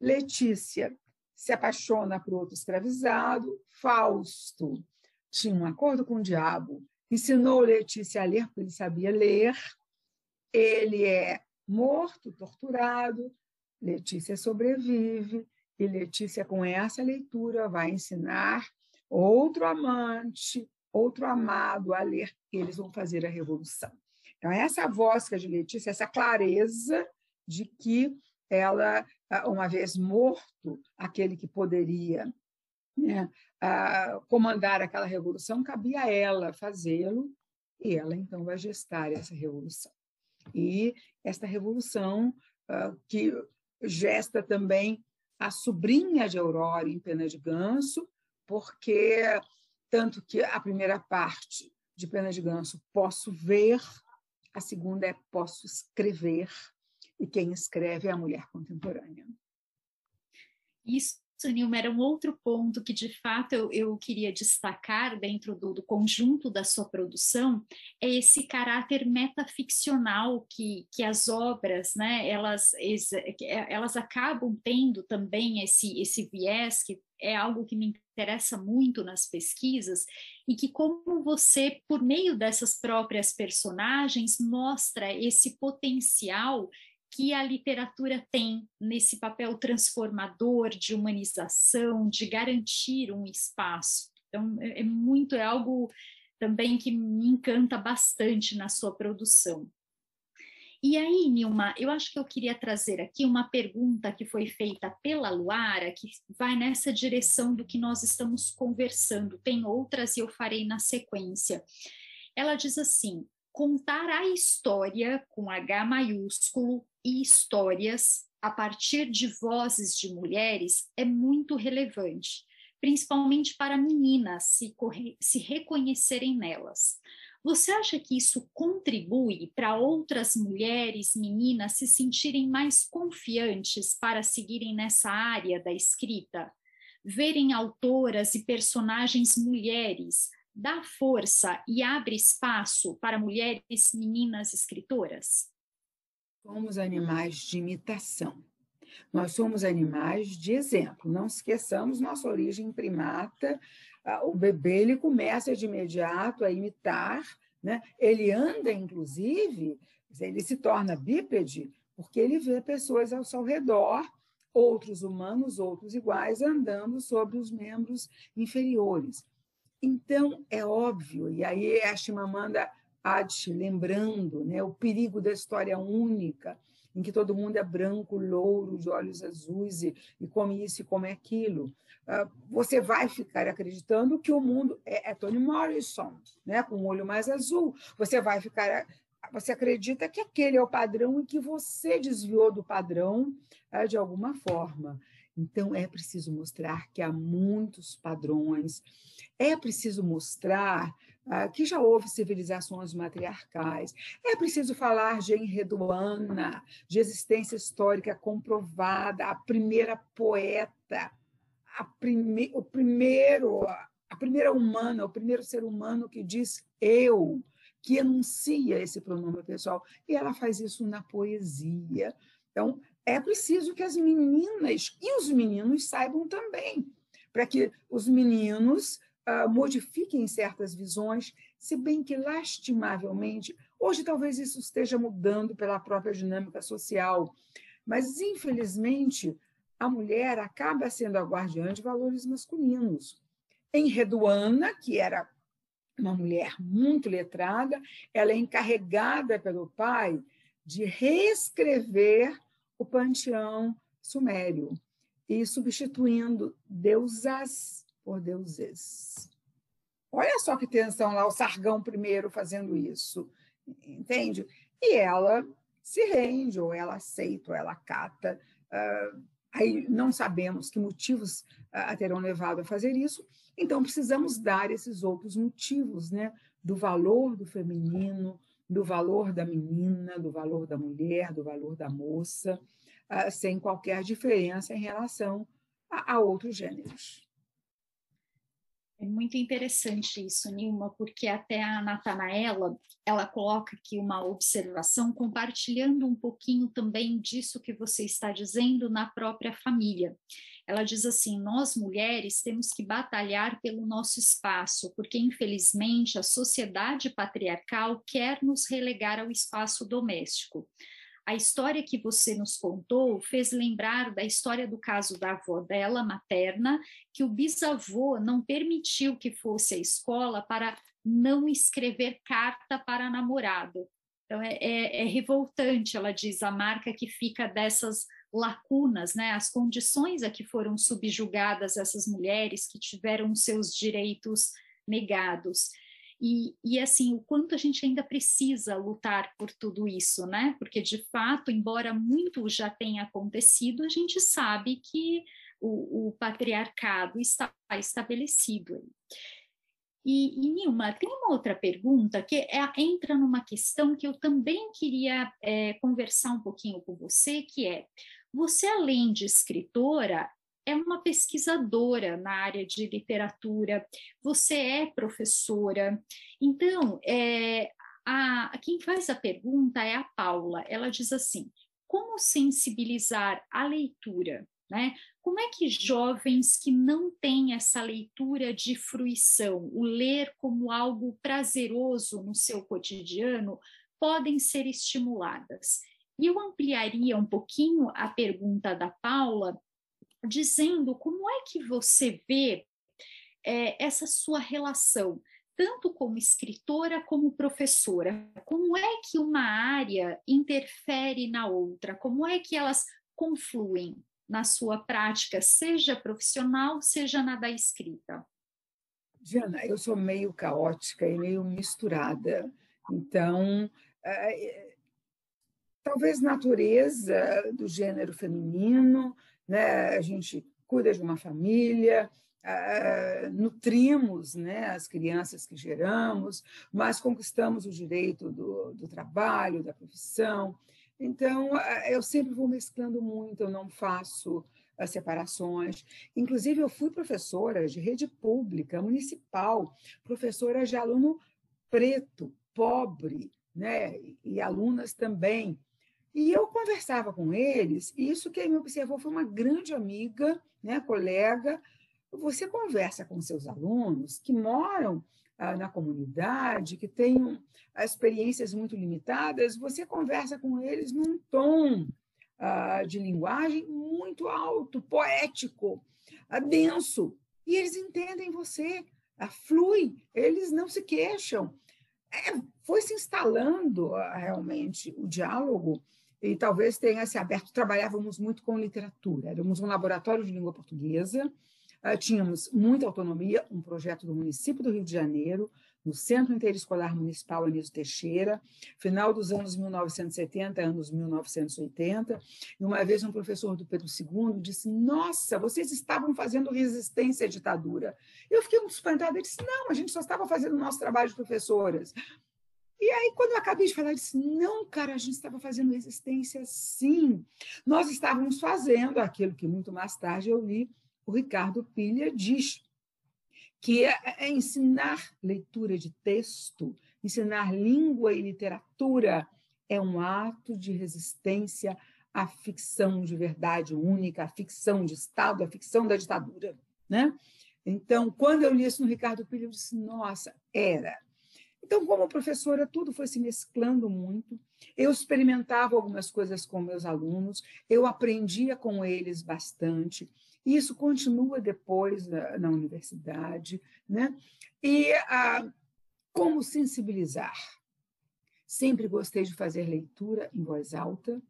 Letícia se apaixona por outro escravizado. Fausto tinha um acordo com o diabo, ensinou Letícia a ler, porque ele sabia ler. Ele é morto, torturado. Letícia sobrevive. E Letícia, com essa leitura, vai ensinar outro amante, outro amado a ler, eles vão fazer a revolução. Então, essa voz que é de Letícia, essa clareza de que ela, uma vez morto, aquele que poderia né, comandar aquela revolução, cabia a ela fazê-lo, e ela então vai gestar essa revolução. E esta revolução que gesta também a sobrinha de Aurora em Pena de Ganso, porque tanto que a primeira parte de Pena de Ganso posso ver, a segunda é posso escrever, e quem escreve é a mulher contemporânea. Isso Nilma, era um outro ponto que, de fato, eu, eu queria destacar dentro do, do, conjunto da sua produção, é esse caráter metaficcional que, que as obras, né, elas, elas acabam tendo também esse, esse viés, que é algo que me interessa muito nas pesquisas, e que como você, por meio dessas próprias personagens, mostra esse potencial que a literatura tem nesse papel transformador de humanização, de garantir um espaço. Então, é, é muito, é algo também que me encanta bastante na sua produção. E aí, Nilma, eu acho que eu queria trazer aqui uma pergunta que foi feita pela Luara, que vai nessa direção do que nós estamos conversando. Tem outras e eu farei na sequência. Ela diz assim: contar a história com H maiúsculo e histórias a partir de vozes de mulheres é muito relevante, principalmente para meninas se, se reconhecerem nelas. Você acha que isso contribui para outras mulheres, meninas, se sentirem mais confiantes para seguirem nessa área da escrita? Verem autoras e personagens mulheres dá força e abre espaço para mulheres, meninas escritoras? Somos animais de imitação. Nós somos animais de exemplo. Não esqueçamos nossa origem primata ah, o bebê ele começa de imediato a imitar, né? ele anda, inclusive, ele se torna bípede, porque ele vê pessoas ao seu redor, outros humanos, outros iguais, andando sobre os membros inferiores. Então, é óbvio, e aí a Chimamanda Adichie lembrando né, o perigo da história única, em que todo mundo é branco, louro, de olhos azuis e, e come isso e come aquilo. Uh, você vai ficar acreditando que o mundo é, é Toni Morrison, né, com o olho mais azul. Você vai ficar você acredita que aquele é o padrão e que você desviou do padrão uh, de alguma forma. Então, é preciso mostrar que há muitos padrões, é preciso mostrar ah, que já houve civilizações matriarcais. É preciso falar de Enredoana, de existência histórica comprovada, a primeira poeta, a prime, o primeiro, a primeira humana, o primeiro ser humano que diz eu, que enuncia esse pronome pessoal, e ela faz isso na poesia. Então, é preciso que as meninas e os meninos saibam também, para que os meninos uh, modifiquem certas visões, se bem que, lastimavelmente, hoje talvez isso esteja mudando pela própria dinâmica social, mas, infelizmente, a mulher acaba sendo a guardiã de valores masculinos. Em Reduana, que era uma mulher muito letrada, ela é encarregada pelo pai de reescrever o panteão sumério e substituindo deusas por deuses. Olha só que tensão lá, o Sargão primeiro fazendo isso, entende? E ela se rende, ou ela aceita, ou ela cata. Uh, aí não sabemos que motivos uh, a terão levado a fazer isso, então precisamos dar esses outros motivos, né? Do valor do feminino, do valor da menina, do valor da mulher, do valor da moça, uh, sem qualquer diferença em relação a, a outros gêneros. É muito interessante isso, Nilma, porque até a Natanaela, ela coloca aqui uma observação compartilhando um pouquinho também disso que você está dizendo na própria família. Ela diz assim: nós mulheres temos que batalhar pelo nosso espaço, porque infelizmente a sociedade patriarcal quer nos relegar ao espaço doméstico. A história que você nos contou fez lembrar da história do caso da avó dela, materna, que o bisavô não permitiu que fosse à escola para não escrever carta para namorado. Então é, é, é revoltante, ela diz, a marca que fica dessas lacunas, né? As condições a que foram subjugadas essas mulheres que tiveram seus direitos negados. E, e, assim, o quanto a gente ainda precisa lutar por tudo isso, né? Porque, de fato, embora muito já tenha acontecido, a gente sabe que o, o patriarcado está estabelecido. E, e, Nilma, tem uma outra pergunta que é, entra numa questão que eu também queria é, conversar um pouquinho com você, que é, você, além de escritora, é uma pesquisadora na área de literatura, você é professora. Então, é, a, quem faz a pergunta é a Paula. Ela diz assim: como sensibilizar a leitura? Né? Como é que jovens que não têm essa leitura de fruição, o ler como algo prazeroso no seu cotidiano, podem ser estimuladas? E eu ampliaria um pouquinho a pergunta da Paula dizendo como é que você vê é, essa sua relação tanto como escritora como professora. Como é que uma área interfere na outra? Como é que elas confluem na sua prática, seja profissional, seja na da escrita? Diana, eu sou meio caótica e meio misturada. Então, é, talvez natureza do gênero feminino, né? A gente cuida de uma família, Uh, nutrimos né, as crianças que geramos, mas conquistamos o direito do, do trabalho, da profissão. Então, uh, eu sempre vou mesclando muito, eu não faço as separações. Inclusive, eu fui professora de rede pública, municipal, professora de aluno preto, pobre, né, e alunas também. E eu conversava com eles, e isso que me observou foi uma grande amiga, né, colega, você conversa com seus alunos que moram ah, na comunidade, que têm ah, experiências muito limitadas, você conversa com eles num tom ah, de linguagem muito alto, poético, ah, denso, e eles entendem você, ah, flui, eles não se queixam. É, foi se instalando ah, realmente o diálogo e talvez tenha se aberto. Trabalhávamos muito com literatura, éramos um laboratório de língua portuguesa, ah, tínhamos muita autonomia, um projeto do município do Rio de Janeiro, no Centro Interescolar Municipal Anísio Teixeira, final dos anos 1970, anos 1980, e uma vez um professor do Pedro II disse, nossa, vocês estavam fazendo resistência à ditadura. Eu fiquei espantada, ele disse, não, a gente só estava fazendo o nosso trabalho de professoras. E aí, quando eu acabei de falar, eu disse: não, cara, a gente estava fazendo resistência sim. Nós estávamos fazendo aquilo que muito mais tarde eu li o Ricardo Pilha diz que é, é ensinar leitura de texto, ensinar língua e literatura é um ato de resistência à ficção de verdade única, à ficção de Estado, à ficção da ditadura. Né? Então, quando eu li isso no Ricardo Pilha, eu disse, nossa, era. Então, como professora, tudo foi se mesclando muito. Eu experimentava algumas coisas com meus alunos, eu aprendia com eles bastante. E isso continua depois na, na universidade. Né? E ah, como sensibilizar? Sempre gostei de fazer leitura em voz alta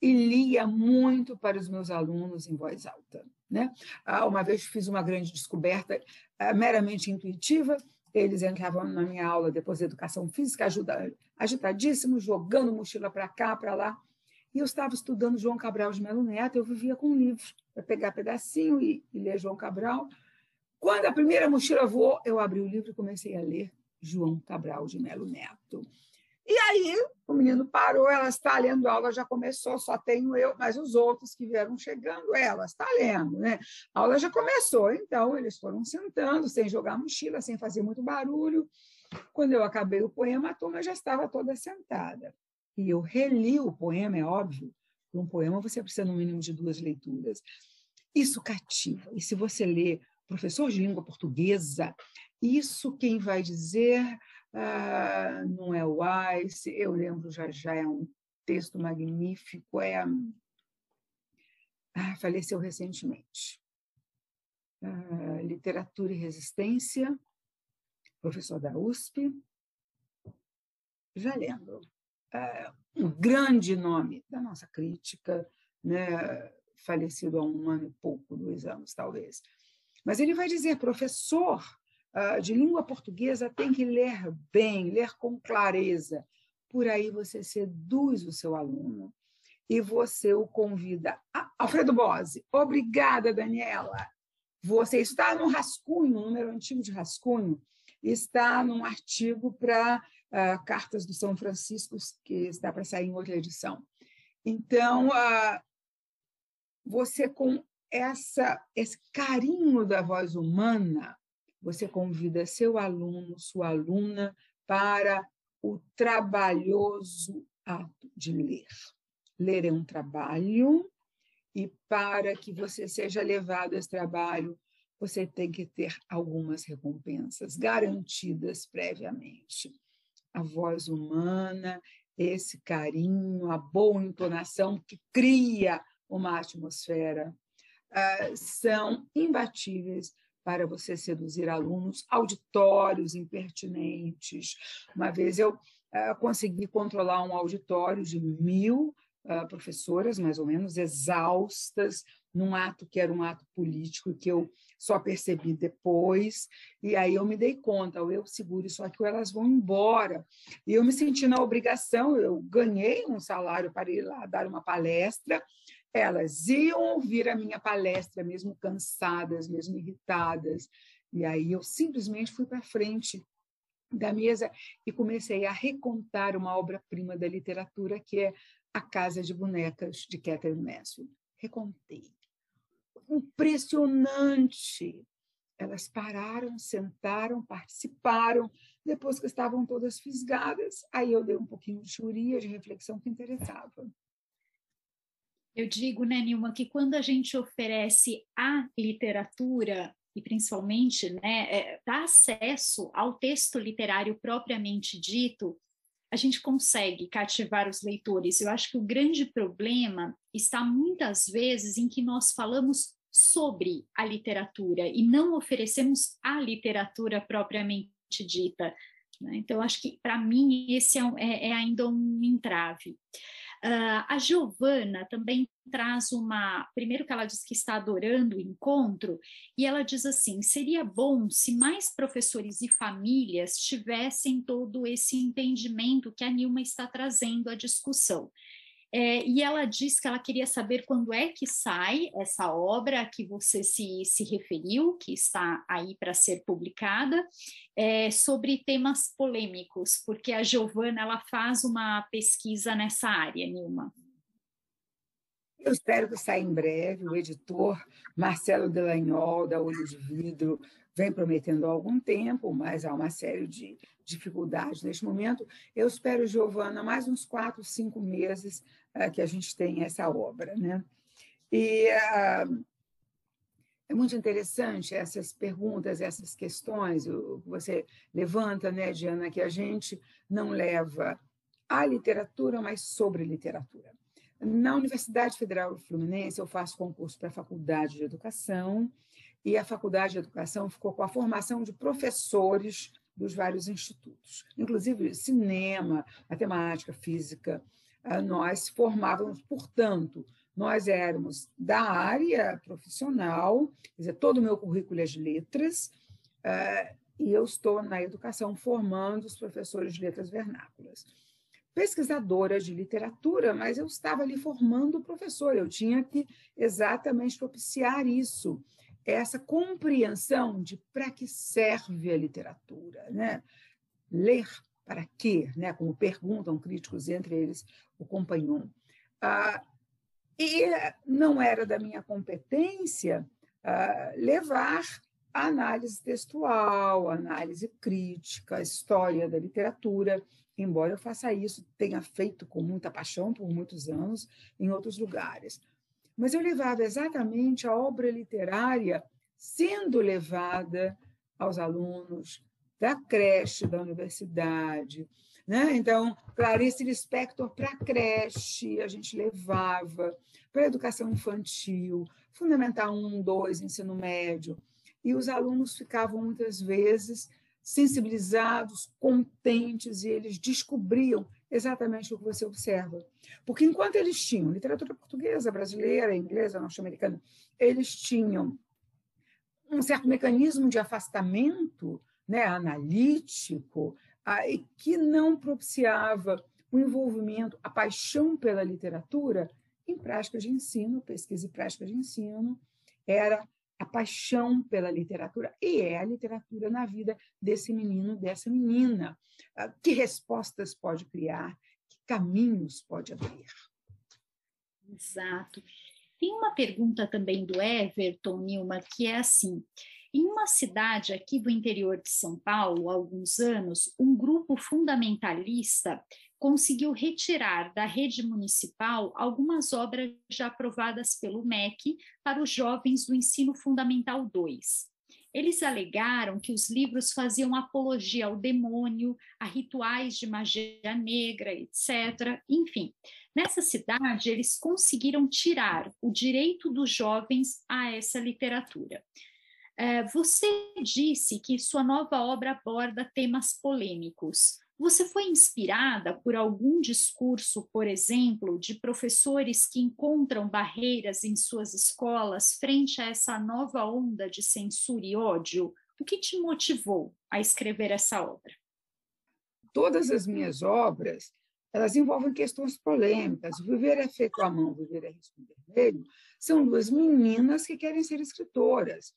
e lia muito para os meus alunos em voz alta. Né? Ah, uma vez fiz uma grande descoberta ah, meramente intuitiva, eles entravam na minha aula depois de educação física, ajuda, agitadíssimos, jogando mochila para cá, para lá. E eu estava estudando João Cabral de Melo Neto, eu vivia com um livro, para pegar pedacinho e, e ler João Cabral. Quando a primeira mochila voou, eu abri o livro e comecei a ler João Cabral de Melo Neto. E aí o menino parou, ela está lendo, aula já começou, só tenho eu, mas os outros que vieram chegando, ela está lendo, né? A aula já começou, então eles foram sentando, sem jogar mochila, sem fazer muito barulho. Quando eu acabei o poema, a turma já estava toda sentada e eu reli o poema, é óbvio, um poema você precisa no mínimo de duas leituras. Isso cativa. E se você lê professor de língua portuguesa, isso quem vai dizer ah, não é o Weiss, eu lembro já já, é um texto magnífico, é ah, faleceu recentemente. Ah, Literatura e Resistência, professor da USP, já lembro um grande nome da nossa crítica, né, falecido há um ano e pouco, dois anos talvez. Mas ele vai dizer, professor de língua portuguesa tem que ler bem, ler com clareza. Por aí você seduz o seu aluno e você o convida. Ah, Alfredo Bose, obrigada, Daniela. Você está no rascunho, um número antigo de rascunho, está num artigo para uh, Cartas do São Francisco, que está para sair em outra edição. Então, uh, você com essa, esse carinho da voz humana, você convida seu aluno, sua aluna, para o trabalhoso ato de ler. Ler é um trabalho, e para que você seja levado a esse trabalho, você tem que ter algumas recompensas garantidas previamente a voz humana, esse carinho, a boa entonação que cria uma atmosfera, uh, são imbatíveis para você seduzir alunos, auditórios impertinentes. Uma vez eu uh, consegui controlar um auditório de mil uh, professoras, mais ou menos, exaustas, num ato que era um ato político que eu só percebi depois, e aí eu me dei conta, ou eu seguro isso aqui, ou elas vão embora. E eu me senti na obrigação, eu ganhei um salário para ir lá dar uma palestra, elas iam ouvir a minha palestra, mesmo cansadas, mesmo irritadas, e aí eu simplesmente fui para frente da mesa e comecei a recontar uma obra-prima da literatura que é A Casa de Bonecas, de Catherine Mansfield. Recontei impressionante. Elas pararam, sentaram, participaram, depois que estavam todas fisgadas, aí eu dei um pouquinho de churia, de reflexão que interessava. Eu digo, né, Nilma, que quando a gente oferece a literatura, e principalmente né, é, dá acesso ao texto literário propriamente dito, a gente consegue cativar os leitores. Eu acho que o grande problema está muitas vezes em que nós falamos sobre a literatura e não oferecemos a literatura propriamente dita. Né? Então, acho que para mim esse é, é, é, ainda um entrave. Uh, a Giovana também traz uma. Primeiro, que ela diz que está adorando o encontro, e ela diz assim: seria bom se mais professores e famílias tivessem todo esse entendimento que a Nilma está trazendo à discussão. É, e ela diz que ela queria saber quando é que sai essa obra que você se, se referiu, que está aí para ser publicada, é, sobre temas polêmicos, porque a Giovana ela faz uma pesquisa nessa área, Nilma. Eu espero que saia em breve. O editor Marcelo Delagnol, da Olho de Vidro, vem prometendo há algum tempo, mas há uma série de dificuldades neste momento. Eu espero, Giovana, mais uns quatro, cinco meses que a gente tenha essa obra. Né? E uh, é muito interessante essas perguntas, essas questões que você levanta, né, Diana, que a gente não leva a literatura, mas sobre literatura. Na Universidade Federal Fluminense, eu faço concurso para a Faculdade de Educação, e a Faculdade de Educação ficou com a formação de professores dos vários institutos, inclusive cinema, matemática, física. Ah, nós formávamos, portanto, nós éramos da área profissional, quer dizer, todo o meu currículo é de letras, ah, e eu estou na educação formando os professores de letras vernáculas. Pesquisadora de literatura, mas eu estava ali formando o professor, eu tinha que exatamente propiciar isso essa compreensão de para que serve a literatura, né? Ler para quê, né? Como perguntam críticos, entre eles o Compagnon. Ah, e não era da minha competência ah, levar a análise textual, análise crítica, a história da literatura, embora eu faça isso, tenha feito com muita paixão por muitos anos em outros lugares mas eu levava exatamente a obra literária sendo levada aos alunos da creche, da universidade. Né? Então, Clarice Lispector para creche, a gente levava para educação infantil, Fundamental 1, 2, ensino médio. E os alunos ficavam muitas vezes sensibilizados, contentes, e eles descobriam exatamente o que você observa. Porque enquanto eles tinham literatura portuguesa, brasileira, inglesa, norte-americana, eles tinham um certo mecanismo de afastamento né, analítico que não propiciava o envolvimento, a paixão pela literatura em práticas de ensino, pesquisa e prática de ensino, era a paixão pela literatura, e é a literatura na vida desse menino, dessa menina. Ah, que respostas pode criar? Que caminhos pode abrir? Exato. Tem uma pergunta também do Everton Nilma, que é assim: em uma cidade aqui do interior de São Paulo, há alguns anos, um grupo fundamentalista conseguiu retirar da rede municipal algumas obras já aprovadas pelo MEC para os jovens do ensino fundamental 2. Eles alegaram que os livros faziam apologia ao demônio, a rituais de magia negra, etc. Enfim, nessa cidade eles conseguiram tirar o direito dos jovens a essa literatura. É, você disse que sua nova obra aborda temas polêmicos. Você foi inspirada por algum discurso, por exemplo, de professores que encontram barreiras em suas escolas frente a essa nova onda de censura e ódio? O que te motivou a escrever essa obra? Todas as minhas obras, elas envolvem questões polêmicas. Viver é feito à mão, Viver é risco vermelho, são duas meninas que querem ser escritoras.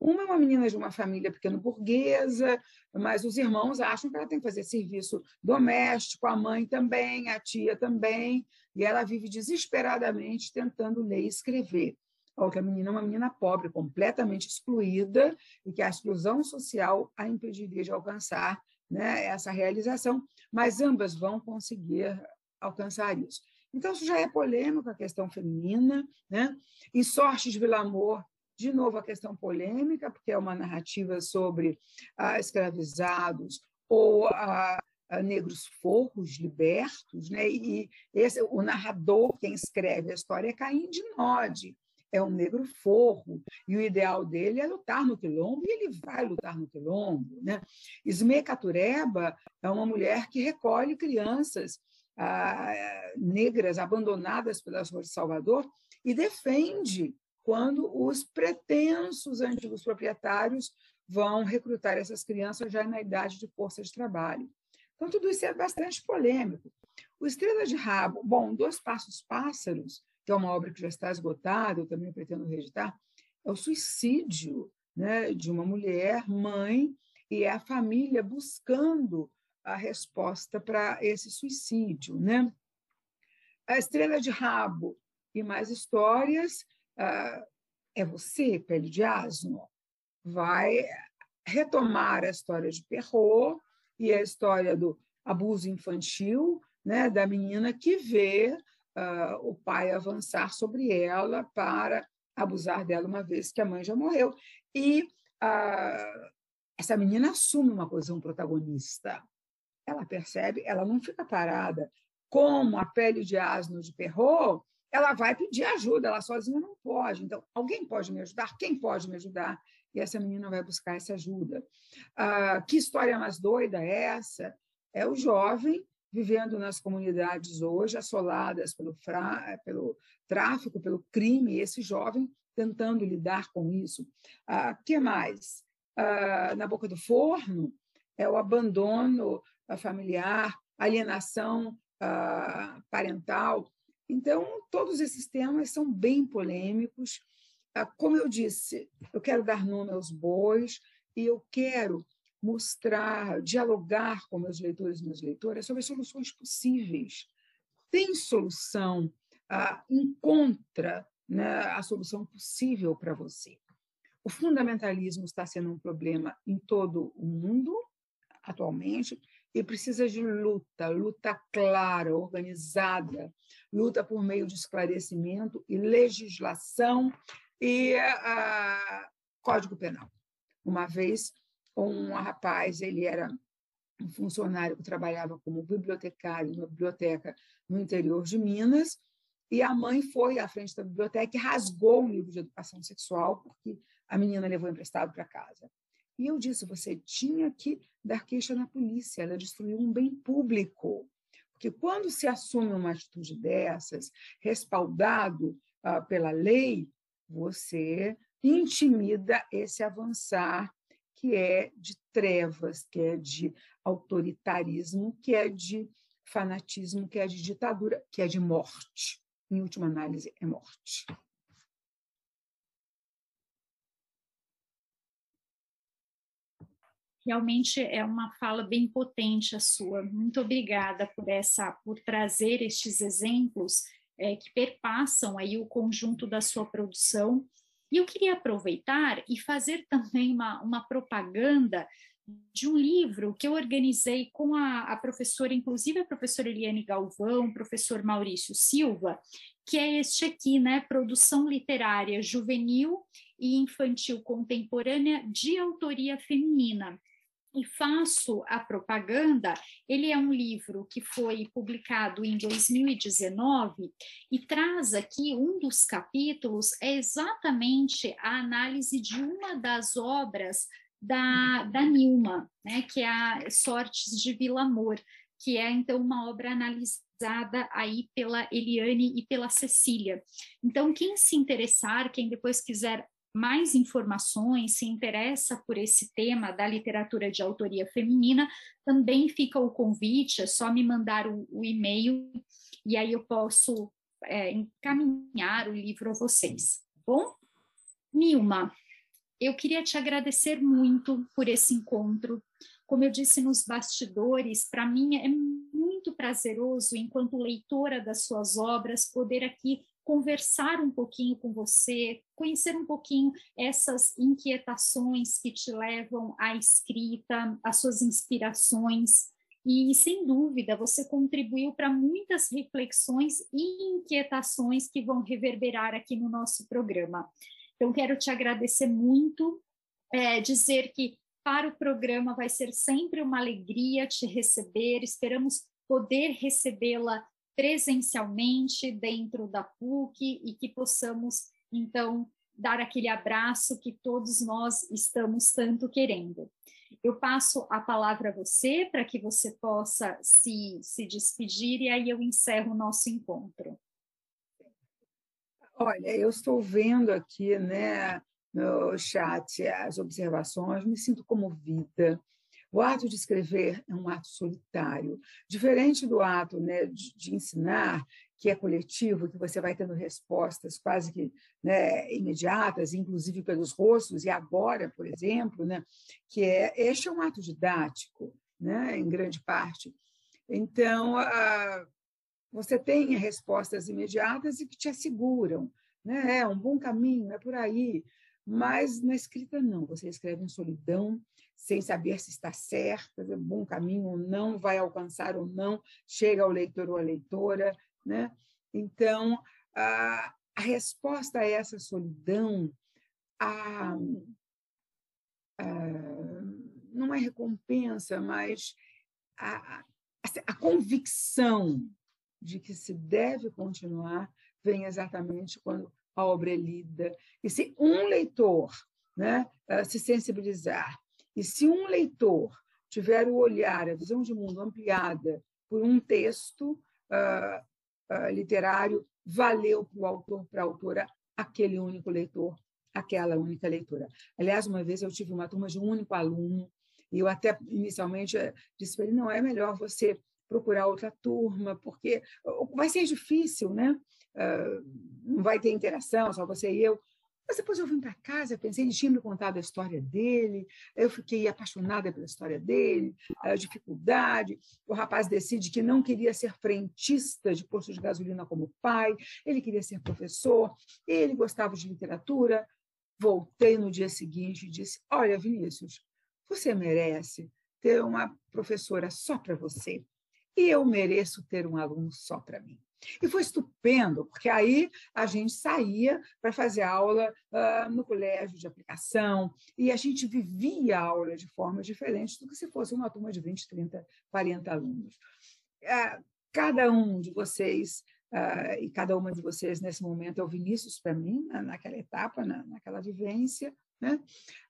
Uma é uma menina de uma família pequeno burguesa, mas os irmãos acham que ela tem que fazer serviço doméstico, a mãe também, a tia também, e ela vive desesperadamente tentando ler e escrever. A outra menina é uma menina pobre, completamente excluída, e que a exclusão social a impediria de alcançar né, essa realização, mas ambas vão conseguir alcançar isso. Então, isso já é polêmico, a questão feminina. Né? Em Sorte de Vilamor, de novo, a questão polêmica, porque é uma narrativa sobre ah, escravizados ou ah, ah, negros forros libertos, né? e esse, o narrador, quem escreve a história, é Caim de Nod, é um negro forro, e o ideal dele é lutar no quilombo, e ele vai lutar no quilombo. Né? Isme Catureba é uma mulher que recolhe crianças ah, negras abandonadas pelas ruas de Salvador e defende quando os pretensos antigos proprietários vão recrutar essas crianças já na idade de força de trabalho. Então, tudo isso é bastante polêmico. O Estrela de Rabo, bom, Dois Passos Pássaros, que é uma obra que já está esgotada, eu também pretendo reeditar, é o suicídio né, de uma mulher, mãe, e é a família buscando a resposta para esse suicídio. Né? A Estrela de Rabo e mais histórias uh, é você, Pele de Asno, vai retomar a história de Perrault e a história do abuso infantil, né, da menina que vê uh, o pai avançar sobre ela para abusar dela uma vez que a mãe já morreu. E uh, essa menina assume uma posição protagonista. Ela percebe, ela não fica parada como a pele de asno de Perrault, ela vai pedir ajuda, ela sozinha não pode. Então, alguém pode me ajudar? Quem pode me ajudar? E essa menina vai buscar essa ajuda. Ah, que história mais doida é essa? É o jovem vivendo nas comunidades hoje, assoladas pelo, fra... pelo tráfico, pelo crime, esse jovem tentando lidar com isso. Ah, que mais? Ah, na boca do forno é o abandono familiar, alienação ah, parental. Então, todos esses temas são bem polêmicos. Ah, como eu disse, eu quero dar nome aos bois e eu quero mostrar, dialogar com meus leitores e minhas leitoras sobre soluções possíveis. Tem solução, ah, encontra né, a solução possível para você. O fundamentalismo está sendo um problema em todo o mundo atualmente e precisa de luta, luta clara, organizada, luta por meio de esclarecimento e legislação e uh, Código Penal. Uma vez, um rapaz, ele era um funcionário que trabalhava como bibliotecário numa biblioteca no interior de Minas, e a mãe foi à frente da biblioteca e rasgou um livro de educação sexual, porque a menina levou emprestado para casa. E eu disse: você tinha que dar queixa na polícia, ela destruiu um bem público. Porque quando se assume uma atitude dessas, respaldado uh, pela lei, você intimida esse avançar que é de trevas, que é de autoritarismo, que é de fanatismo, que é de ditadura, que é de morte. Em última análise, é morte. Realmente é uma fala bem potente a sua. Muito obrigada por essa, por trazer estes exemplos é, que perpassam aí o conjunto da sua produção. E eu queria aproveitar e fazer também uma, uma propaganda de um livro que eu organizei com a, a, professora, inclusive a professora Eliane Galvão, professor Maurício Silva, que é este aqui, né? Produção literária juvenil e infantil contemporânea de autoria feminina. E faço a propaganda. Ele é um livro que foi publicado em 2019 e traz aqui um dos capítulos é exatamente a análise de uma das obras da, da Nilma, né, que é a Sortes de Vila Amor, que é então uma obra analisada aí pela Eliane e pela Cecília. Então, quem se interessar, quem depois quiser mais informações, se interessa por esse tema da literatura de autoria feminina, também fica o convite, é só me mandar o, o e-mail e aí eu posso é, encaminhar o livro a vocês. Tá bom, Nilma, eu queria te agradecer muito por esse encontro. Como eu disse nos bastidores, para mim é muito prazeroso, enquanto leitora das suas obras, poder aqui conversar um pouquinho com você, conhecer um pouquinho essas inquietações que te levam à escrita, as suas inspirações. E, sem dúvida, você contribuiu para muitas reflexões e inquietações que vão reverberar aqui no nosso programa. Então, quero te agradecer muito, é, dizer que para o programa vai ser sempre uma alegria te receber, esperamos poder recebê-la presencialmente dentro da PUC e que possamos, então, dar aquele abraço que todos nós estamos tanto querendo. Eu passo a palavra a você para que você possa se, se despedir e aí eu encerro o nosso encontro. Olha, eu estou vendo aqui né, no chat as observações, me sinto comovida, o ato de escrever é um ato solitário, diferente do ato né, de, de ensinar, que é coletivo, que você vai tendo respostas quase que né, imediatas, inclusive pelos rostos, e agora, por exemplo, né, que é este é um ato didático, né, em grande parte. Então, a, você tem respostas imediatas e que te asseguram, né, é um bom caminho, é por aí. Mas na escrita, não. Você escreve em solidão, sem saber se está certo, é bom caminho ou não, vai alcançar ou não, chega ao leitor ou à leitora. Né? Então, a, a resposta a essa solidão a, a, não é recompensa, mas a, a convicção de que se deve continuar vem exatamente quando a obra é lida. E se um leitor né, eh, se sensibilizar e se um leitor tiver o olhar, a visão de mundo ampliada por um texto uh, uh, literário, valeu para o autor, para a autora, aquele único leitor, aquela única leitora. Aliás, uma vez eu tive uma turma de um único aluno, e eu até inicialmente eh, disse para ele: não, é melhor você procurar outra turma, porque vai ser difícil, né? Uh, não vai ter interação, só você e eu. Mas depois eu vim para casa, pensei, ele tinha me contado a história dele, eu fiquei apaixonada pela história dele, a dificuldade. O rapaz decide que não queria ser frentista de posto de gasolina como pai, ele queria ser professor, ele gostava de literatura. Voltei no dia seguinte e disse: Olha, Vinícius, você merece ter uma professora só para você, e eu mereço ter um aluno só para mim. E foi estupendo, porque aí a gente saía para fazer aula uh, no colégio de aplicação e a gente vivia a aula de forma diferente do que se fosse uma turma de 20, 30, 40 alunos. Uh, cada um de vocês uh, e cada uma de vocês nesse momento é o Vinícius para mim, naquela etapa, na, naquela vivência, né?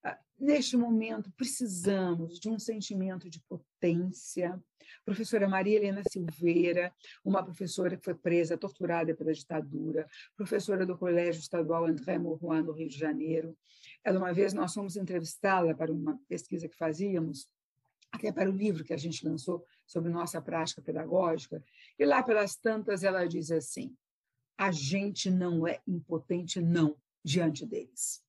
Ah, neste momento, precisamos de um sentimento de potência. Professora Maria Helena Silveira, uma professora que foi presa, torturada pela ditadura, professora do Colégio Estadual André Mauroy, no Rio de Janeiro. Ela, uma vez, nós fomos entrevistá-la para uma pesquisa que fazíamos, até para o livro que a gente lançou sobre nossa prática pedagógica, e lá pelas tantas ela diz assim: a gente não é impotente, não, diante deles.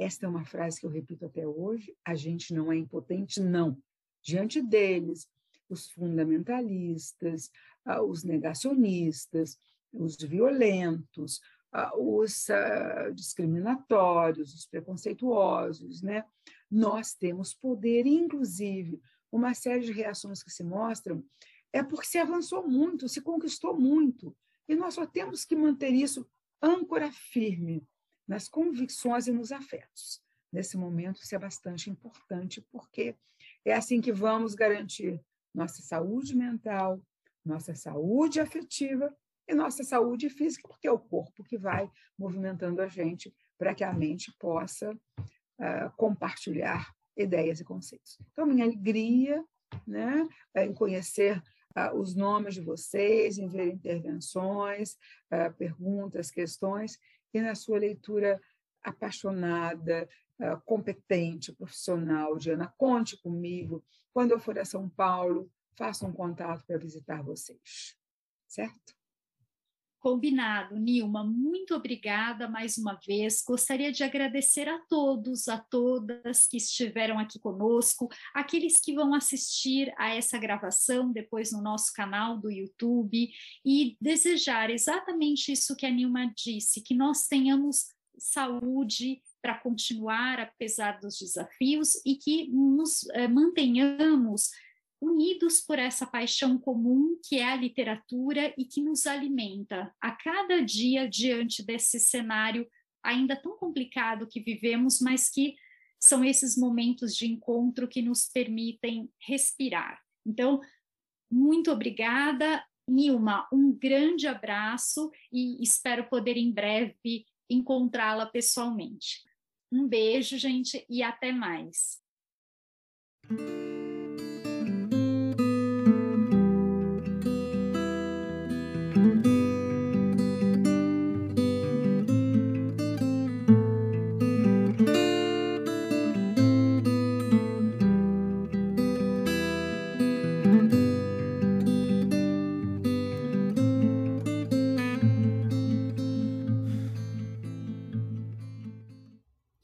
Esta é uma frase que eu repito até hoje: a gente não é impotente, não. Diante deles, os fundamentalistas, ah, os negacionistas, os violentos, ah, os ah, discriminatórios, os preconceituosos, né? Nós temos poder, inclusive, uma série de reações que se mostram é porque se avançou muito, se conquistou muito, e nós só temos que manter isso âncora firme nas convicções e nos afetos. Nesse momento, isso é bastante importante, porque É assim que vamos garantir nossa saúde mental, nossa saúde afetiva e nossa saúde física, porque é o corpo que vai movimentando a gente para que a mente possa uh, compartilhar ideias e conceitos. Então, minha alegria né, é em conhecer uh, os nomes de vocês, em ver intervenções, uh, perguntas, questões, e na sua leitura apaixonada, competente, profissional, Diana, conte comigo. Quando eu for a São Paulo, faça um contato para visitar vocês. Certo? Combinado, Nilma, muito obrigada mais uma vez. Gostaria de agradecer a todos, a todas que estiveram aqui conosco, aqueles que vão assistir a essa gravação depois no nosso canal do YouTube e desejar exatamente isso que a Nilma disse, que nós tenhamos saúde para continuar apesar dos desafios e que nos eh, mantenhamos unidos por essa paixão comum que é a literatura e que nos alimenta a cada dia diante desse cenário ainda tão complicado que vivemos, mas que são esses momentos de encontro que nos permitem respirar. Então, muito obrigada, Nilma, um grande abraço e espero poder em breve encontrá-la pessoalmente. Um beijo, gente, e até mais.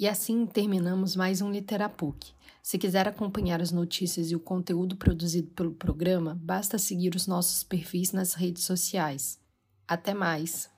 E assim terminamos mais um Literapuc. Se quiser acompanhar as notícias e o conteúdo produzido pelo programa, basta seguir os nossos perfis nas redes sociais. Até mais!